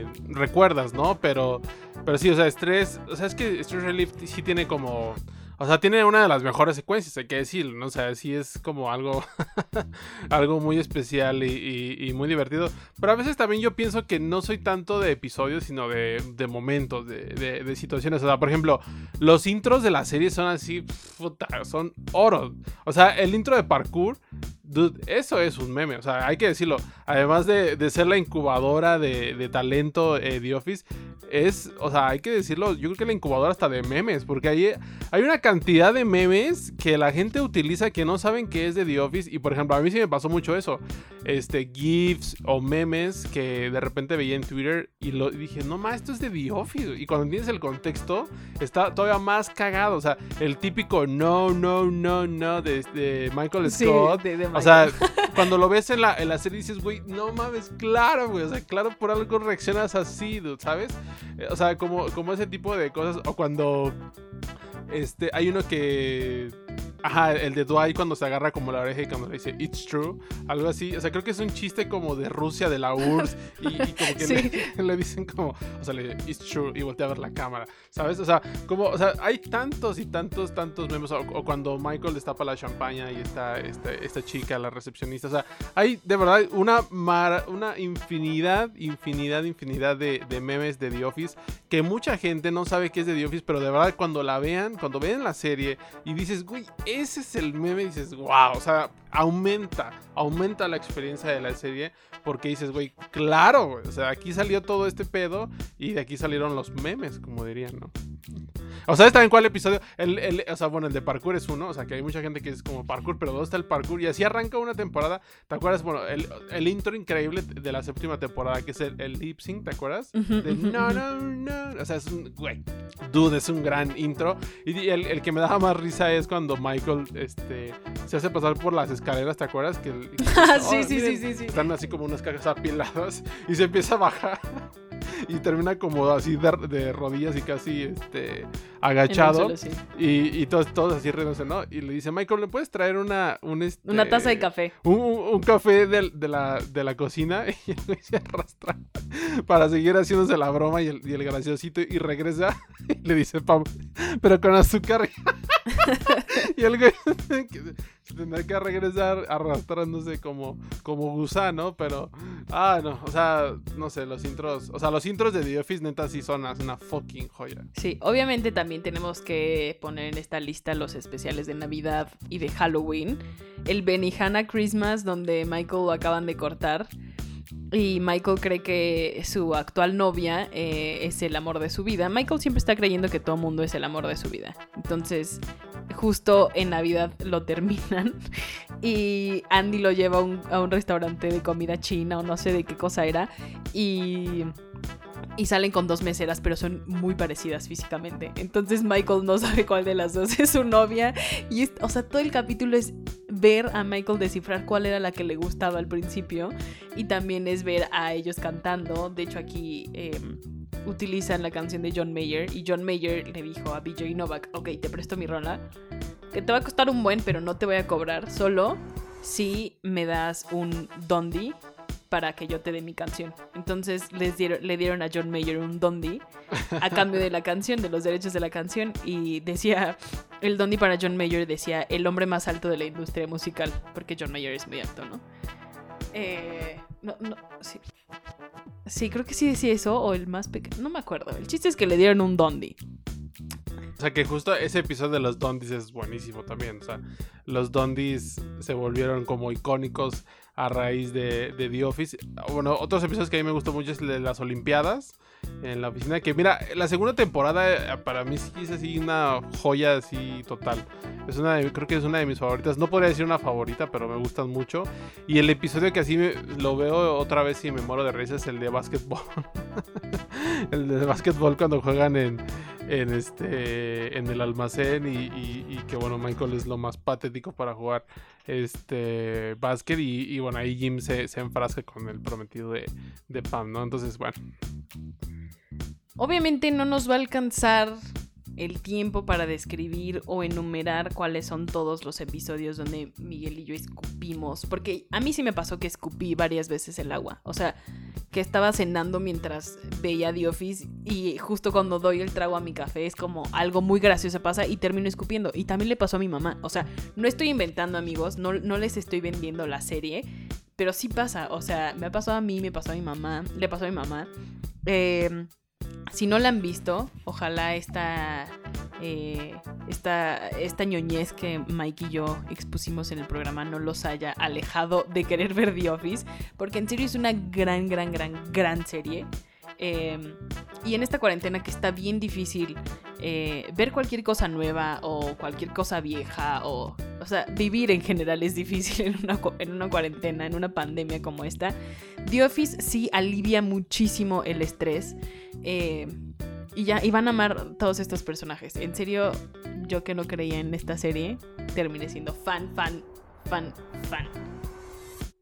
Speaker 2: eh, recuerdas, ¿no? Pero, pero sí, o sea, estrés. O sea, es que Stress Relief sí tiene como o sea, tiene una de las mejores secuencias, hay que decirlo, ¿no? O sea, sí es como algo, [LAUGHS] algo muy especial y, muy divertido. Pero a veces también yo pienso que no soy tanto de episodios, sino de, momentos, de, situaciones. O sea, por ejemplo, los intros de la serie son así, son oro. O sea, el intro de parkour Dude, eso es un meme, o sea, hay que decirlo. Además de, ser la incubadora de, talento eh, The Office, es, o sea, hay que decirlo, yo creo que la incubadora hasta de memes, porque hay, hay una cantidad de memes que la gente utiliza que no saben que es de The Office. Y por ejemplo, a mí sí me pasó mucho eso. Este, GIFs o memes que de repente veía en Twitter y, lo, dije, no más, esto es de The Office. Y cuando entiendes el contexto, está todavía más cagado. O sea, el típico no, no, no, no de, Michael Scott. O sea, [LAUGHS] cuando lo ves en la, en la serie dices, güey, no mames, claro, güey. O sea, claro, por algo reaccionas así, ¿sabes? O sea, como, como ese tipo de cosas. O cuando este, hay uno que Ajá, el de Dwight cuando se agarra como la oreja y cuando le dice It's true, algo así. O sea, creo que es un chiste como de Rusia, de la URSS, [LAUGHS] y, como que [LAUGHS] le, dicen como, o sea, le dice It's true y voltea a ver la cámara, ¿sabes? O sea, como, o sea, hay tantos y tantos, tantos memes. O, cuando Michael destapa la champaña y está esta, esta chica, la recepcionista. O sea, hay de verdad una, una infinidad, infinidad, infinidad de, de memes de The Office que mucha gente no sabe qué es de The Office, pero de verdad cuando la vean, cuando vean la serie y dices, güey, ese es el meme dices, wow, o sea, aumenta, aumenta la experiencia de la serie porque dices, güey, claro, o sea, aquí salió todo este pedo y de aquí salieron los memes, como dirían, ¿no? O sea, ¿está en cuál episodio? El, o sea, bueno, el de parkour es uno, o sea, que hay mucha gente que es como parkour, pero ¿dónde está el parkour? Y así arranca una temporada, ¿te acuerdas? Bueno, el, intro increíble de la séptima temporada, que es el, el lip sync, ¿te acuerdas? de no, no, no, o sea, es un, güey, dude, es un gran intro. Y el, el que me daba más risa es cuando Michael, este, se hace pasar por las escaleras, ¿te acuerdas? Que,
Speaker 1: ah, [LAUGHS] sí, sí, sí, sí, sí.
Speaker 2: Están así como unas cajas apiladas y se empieza a bajar. [LAUGHS] y termina como así de, rodillas y casi este agachado. y, y todos, todos así riéndose, ¿no? Y le dice, Michael, ¿le puedes traer una... Este,
Speaker 1: una taza de café.
Speaker 2: Un, café de, la, de la cocina [LAUGHS] y él se arrastra para seguir haciéndose la broma y el, y el graciosito y regresa [LAUGHS] y le dice, Pam, pero con azúcar. [LAUGHS] y el güey tendrá que regresar arrastrándose como, como gusano, pero. Ah, no, o sea, no sé, los intros. O sea, los intros de The Office, neta, sí son una fucking joya.
Speaker 1: Sí, obviamente también tenemos que poner en esta lista los especiales de Navidad y de Halloween. El Benihana Christmas, donde Michael lo acaban de cortar. Y Michael cree que su actual novia eh, es el amor de su vida. Michael siempre está creyendo que todo mundo es el amor de su vida. Entonces, justo en Navidad lo terminan. [LAUGHS] Y Andy lo lleva un, a un restaurante de comida china o no sé de qué cosa era. Y y salen con dos meseras, pero son muy parecidas físicamente. Entonces Michael no sabe cuál de las dos [LAUGHS] es su novia. Y, o sea, todo el capítulo es ver a Michael descifrar cuál era la que le gustaba al principio. Y también es ver a ellos cantando. De hecho, aquí em, utilizan la canción de John Mayer. Y John Mayer le dijo a BJ Novak, ok, te presto mi rola. Que te va a costar un buen, pero no te voy a cobrar. Solo si me das un Dondi para que yo te dé mi canción. Entonces les dieron, le dieron a John Mayer un dondi a cambio de la canción, de los derechos de la canción. Y decía, el dondi para John Mayer decía, el hombre más alto de la industria musical, porque John Mayer es muy alto, ¿no? Eh, no, no, sí. Sí, creo que sí decía eso, o el más pequeño, no me acuerdo. El chiste es que le dieron un dondi.
Speaker 2: O sea que justo ese episodio de los Dondis es buenísimo también. O sea, los Dondis se volvieron como icónicos a raíz de, de, The Office. Bueno, otros episodios que a mí me gustó mucho es el de las Olimpiadas en la oficina. Que mira, la segunda temporada eh, para mí sí es así una joya así total. Es una creo que es una de mis favoritas. No podría decir una favorita, pero me gustan mucho. Y el episodio que así lo veo otra vez y me muero de risa es el de básquetbol. [LAUGHS] el de básquetbol cuando juegan en, en este en el almacén y, que bueno Michael es lo más patético para jugar este básquet y, bueno ahí Jim se, se, enfrasca con el prometido de, de Pam, ¿no? Entonces bueno.
Speaker 1: Obviamente no nos va a alcanzar el tiempo para describir o enumerar cuáles son todos los episodios donde Miguel y yo escupimos. Porque a mí sí me pasó que escupí varias veces el agua. O sea, que estaba cenando mientras veía The Office y justo cuando doy el trago a mi café es como algo muy gracioso pasa y termino escupiendo. Y también le pasó a mi mamá. O sea, no estoy inventando amigos, no, no les estoy vendiendo la serie. Pero sí pasa, o sea, me ha pasado a mí, me pasó a mi mamá, le pasó a mi mamá. Eh, si no la han visto, ojalá esta, eh, esta, esta ñoñez que Mike y yo expusimos en el programa no los haya alejado de querer ver The Office, porque en serio es una gran, gran, gran, gran serie. Em, y en esta cuarentena que está bien difícil eh, ver cualquier cosa nueva o cualquier cosa vieja o, o sea, vivir en general es difícil [LAUGHS] en una, en una cuarentena, en una pandemia como esta. The Office sí alivia muchísimo el estrés. Eh, y ya, y van a amar todos estos personajes. En serio, yo que no creía en esta serie, terminé siendo fan, fan, fan, fan.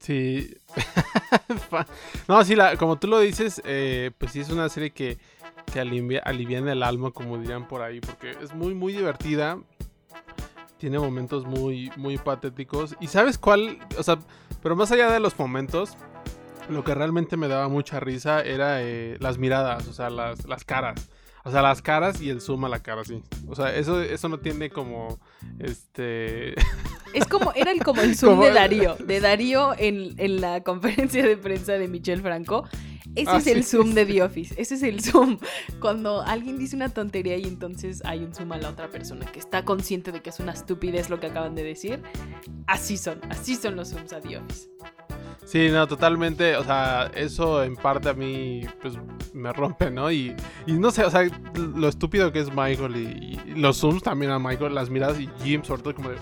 Speaker 2: Sí. [LAUGHS] no, sí, la, como tú lo dices, eh, pues sí es una serie que te alivia, en el alma, como dirían por ahí, porque es muy, muy divertida. Tiene momentos muy, muy patéticos. ¿Y sabes cuál? O sea, pero más allá de los momentos, lo que realmente me daba mucha risa era eh, las miradas, o sea, las, las caras. O sea, las caras y el zoom a la cara, sí. O sea, eso, eso no tiene como. Este. [LAUGHS]
Speaker 1: Es como, era el, como el zoom de Darío. De Darío en, en, la conferencia de prensa de Michelle Franco. Ese ah, es el zoom de The Office. Ese es el zoom. Cuando alguien dice una tontería y entonces hay un zoom a la otra persona que está consciente de que es una estupidez lo que acaban de decir. Así son. Así son los zooms a The Office.
Speaker 2: Sí, no, totalmente. O sea, eso en parte a mí pues me rompe, ¿no? Y, y no sé, o sea, lo estúpido que es Michael y, los zooms también a Michael, las miradas y Jim, sobre todo como de...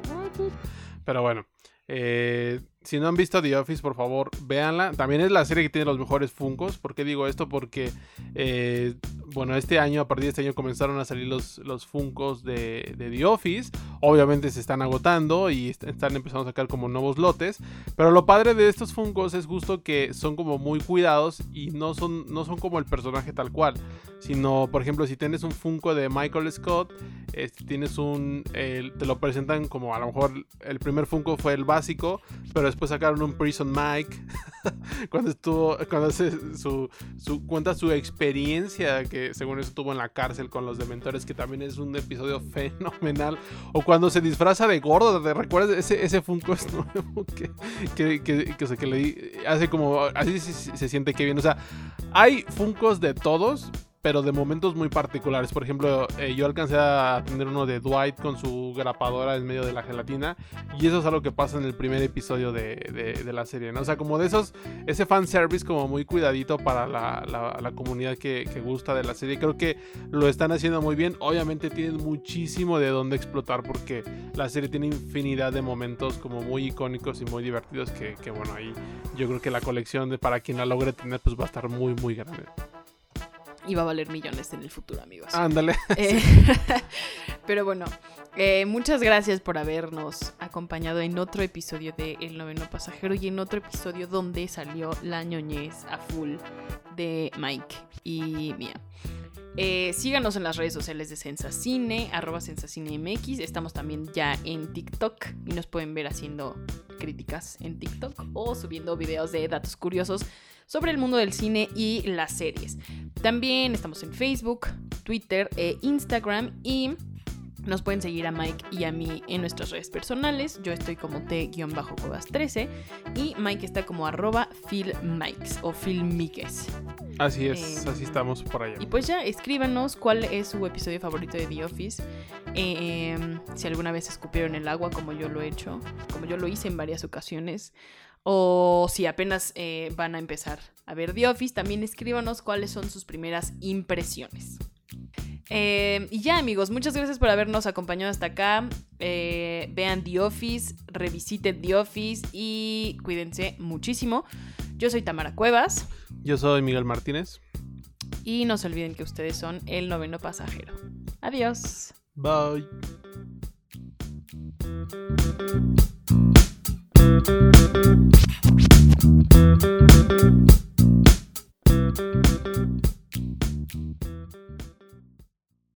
Speaker 2: Pero bueno. Eh, si no han visto The Office, por favor, véanla. También es la serie que tiene los mejores Funcos. ¿Por qué digo esto? Porque, eh, bueno, este año, a partir de este año, comenzaron a salir los, los Funcos de, The Office. obviamente se están agotando y están empezando a sacar como nuevos lotes. Pero lo padre de estos Funkos es justo que son como muy cuidados y no son, no son como el personaje tal cual. Sino, por ejemplo, si tienes un Funko de Michael Scott, este, tienes un. te lo presentan como a lo mejor el primer Funko fue el básico, pero después sacaron un Prison Mike. [LAUGHS] [LAUGHS] cuando estuvo. Cuando se, su, su, cuenta su experiencia que según eso tuvo en la cárcel con los dementores, que también es un episodio [LAUGHS] fenomenal. O cuando se disfraza de gordo, ¿te recuerdas? Ese, ese Funko es [LAUGHS] nuevo que, que, que, que, que le hace como. Así se, se siente que bien. O sea, hay Funkos de todos pero de momentos muy particulares. Por ejemplo, eh, yo alcancé a tener uno de Dwight con su grapadora en medio de la gelatina. Y eso es algo que pasa en el primer episodio de, la serie. ¿no? O sea, como de esos, ese fanservice como muy cuidadito para la, comunidad que, gusta de la serie. Creo que lo están haciendo muy bien. Obviamente tienen muchísimo de dónde explotar porque la serie tiene infinidad de momentos como muy icónicos y muy divertidos que, que bueno, ahí yo creo que la colección de para quien la logre tener pues va a estar muy, muy grande
Speaker 1: y va a valer millones en el futuro, amigos.
Speaker 2: Ándale. [LAUGHS]
Speaker 1: Eh, [LAUGHS] pero bueno, eh, muchas gracias por habernos acompañado en otro episodio de El Noveno Pasajero y en otro episodio donde salió la ñoñez a full de Mike y mía. Eh, síganos en las redes sociales de Sensacine, arroba SensacineMX. Estamos también ya en TikTok y nos pueden ver haciendo críticas en TikTok o subiendo videos de datos curiosos sobre el mundo del cine y las series. También estamos en Facebook, Twitter e Instagram y nos pueden seguir a Mike y a mí en nuestras redes personales. Yo estoy como T-Cuevas13 y Mike está como arroba filmikes o filmiques.
Speaker 2: Así es, eh, así estamos por allá.
Speaker 1: Y pues ya, escríbanos cuál es su episodio favorito de The Office. Em, si alguna vez escupieron el agua como yo lo he hecho, como yo lo hice en varias ocasiones o si apenas eh, van a empezar a ver The Office, también escríbanos cuáles son sus primeras impresiones. Em, y ya amigos, muchas gracias por habernos acompañado hasta acá. Eh, vean The Office, revisiten The Office y cuídense muchísimo. Yo soy Tamara Cuevas.
Speaker 2: Yo soy Miguel Martínez.
Speaker 1: Y no se olviden que ustedes son el noveno pasajero. Adiós.
Speaker 2: Bye. Thank you.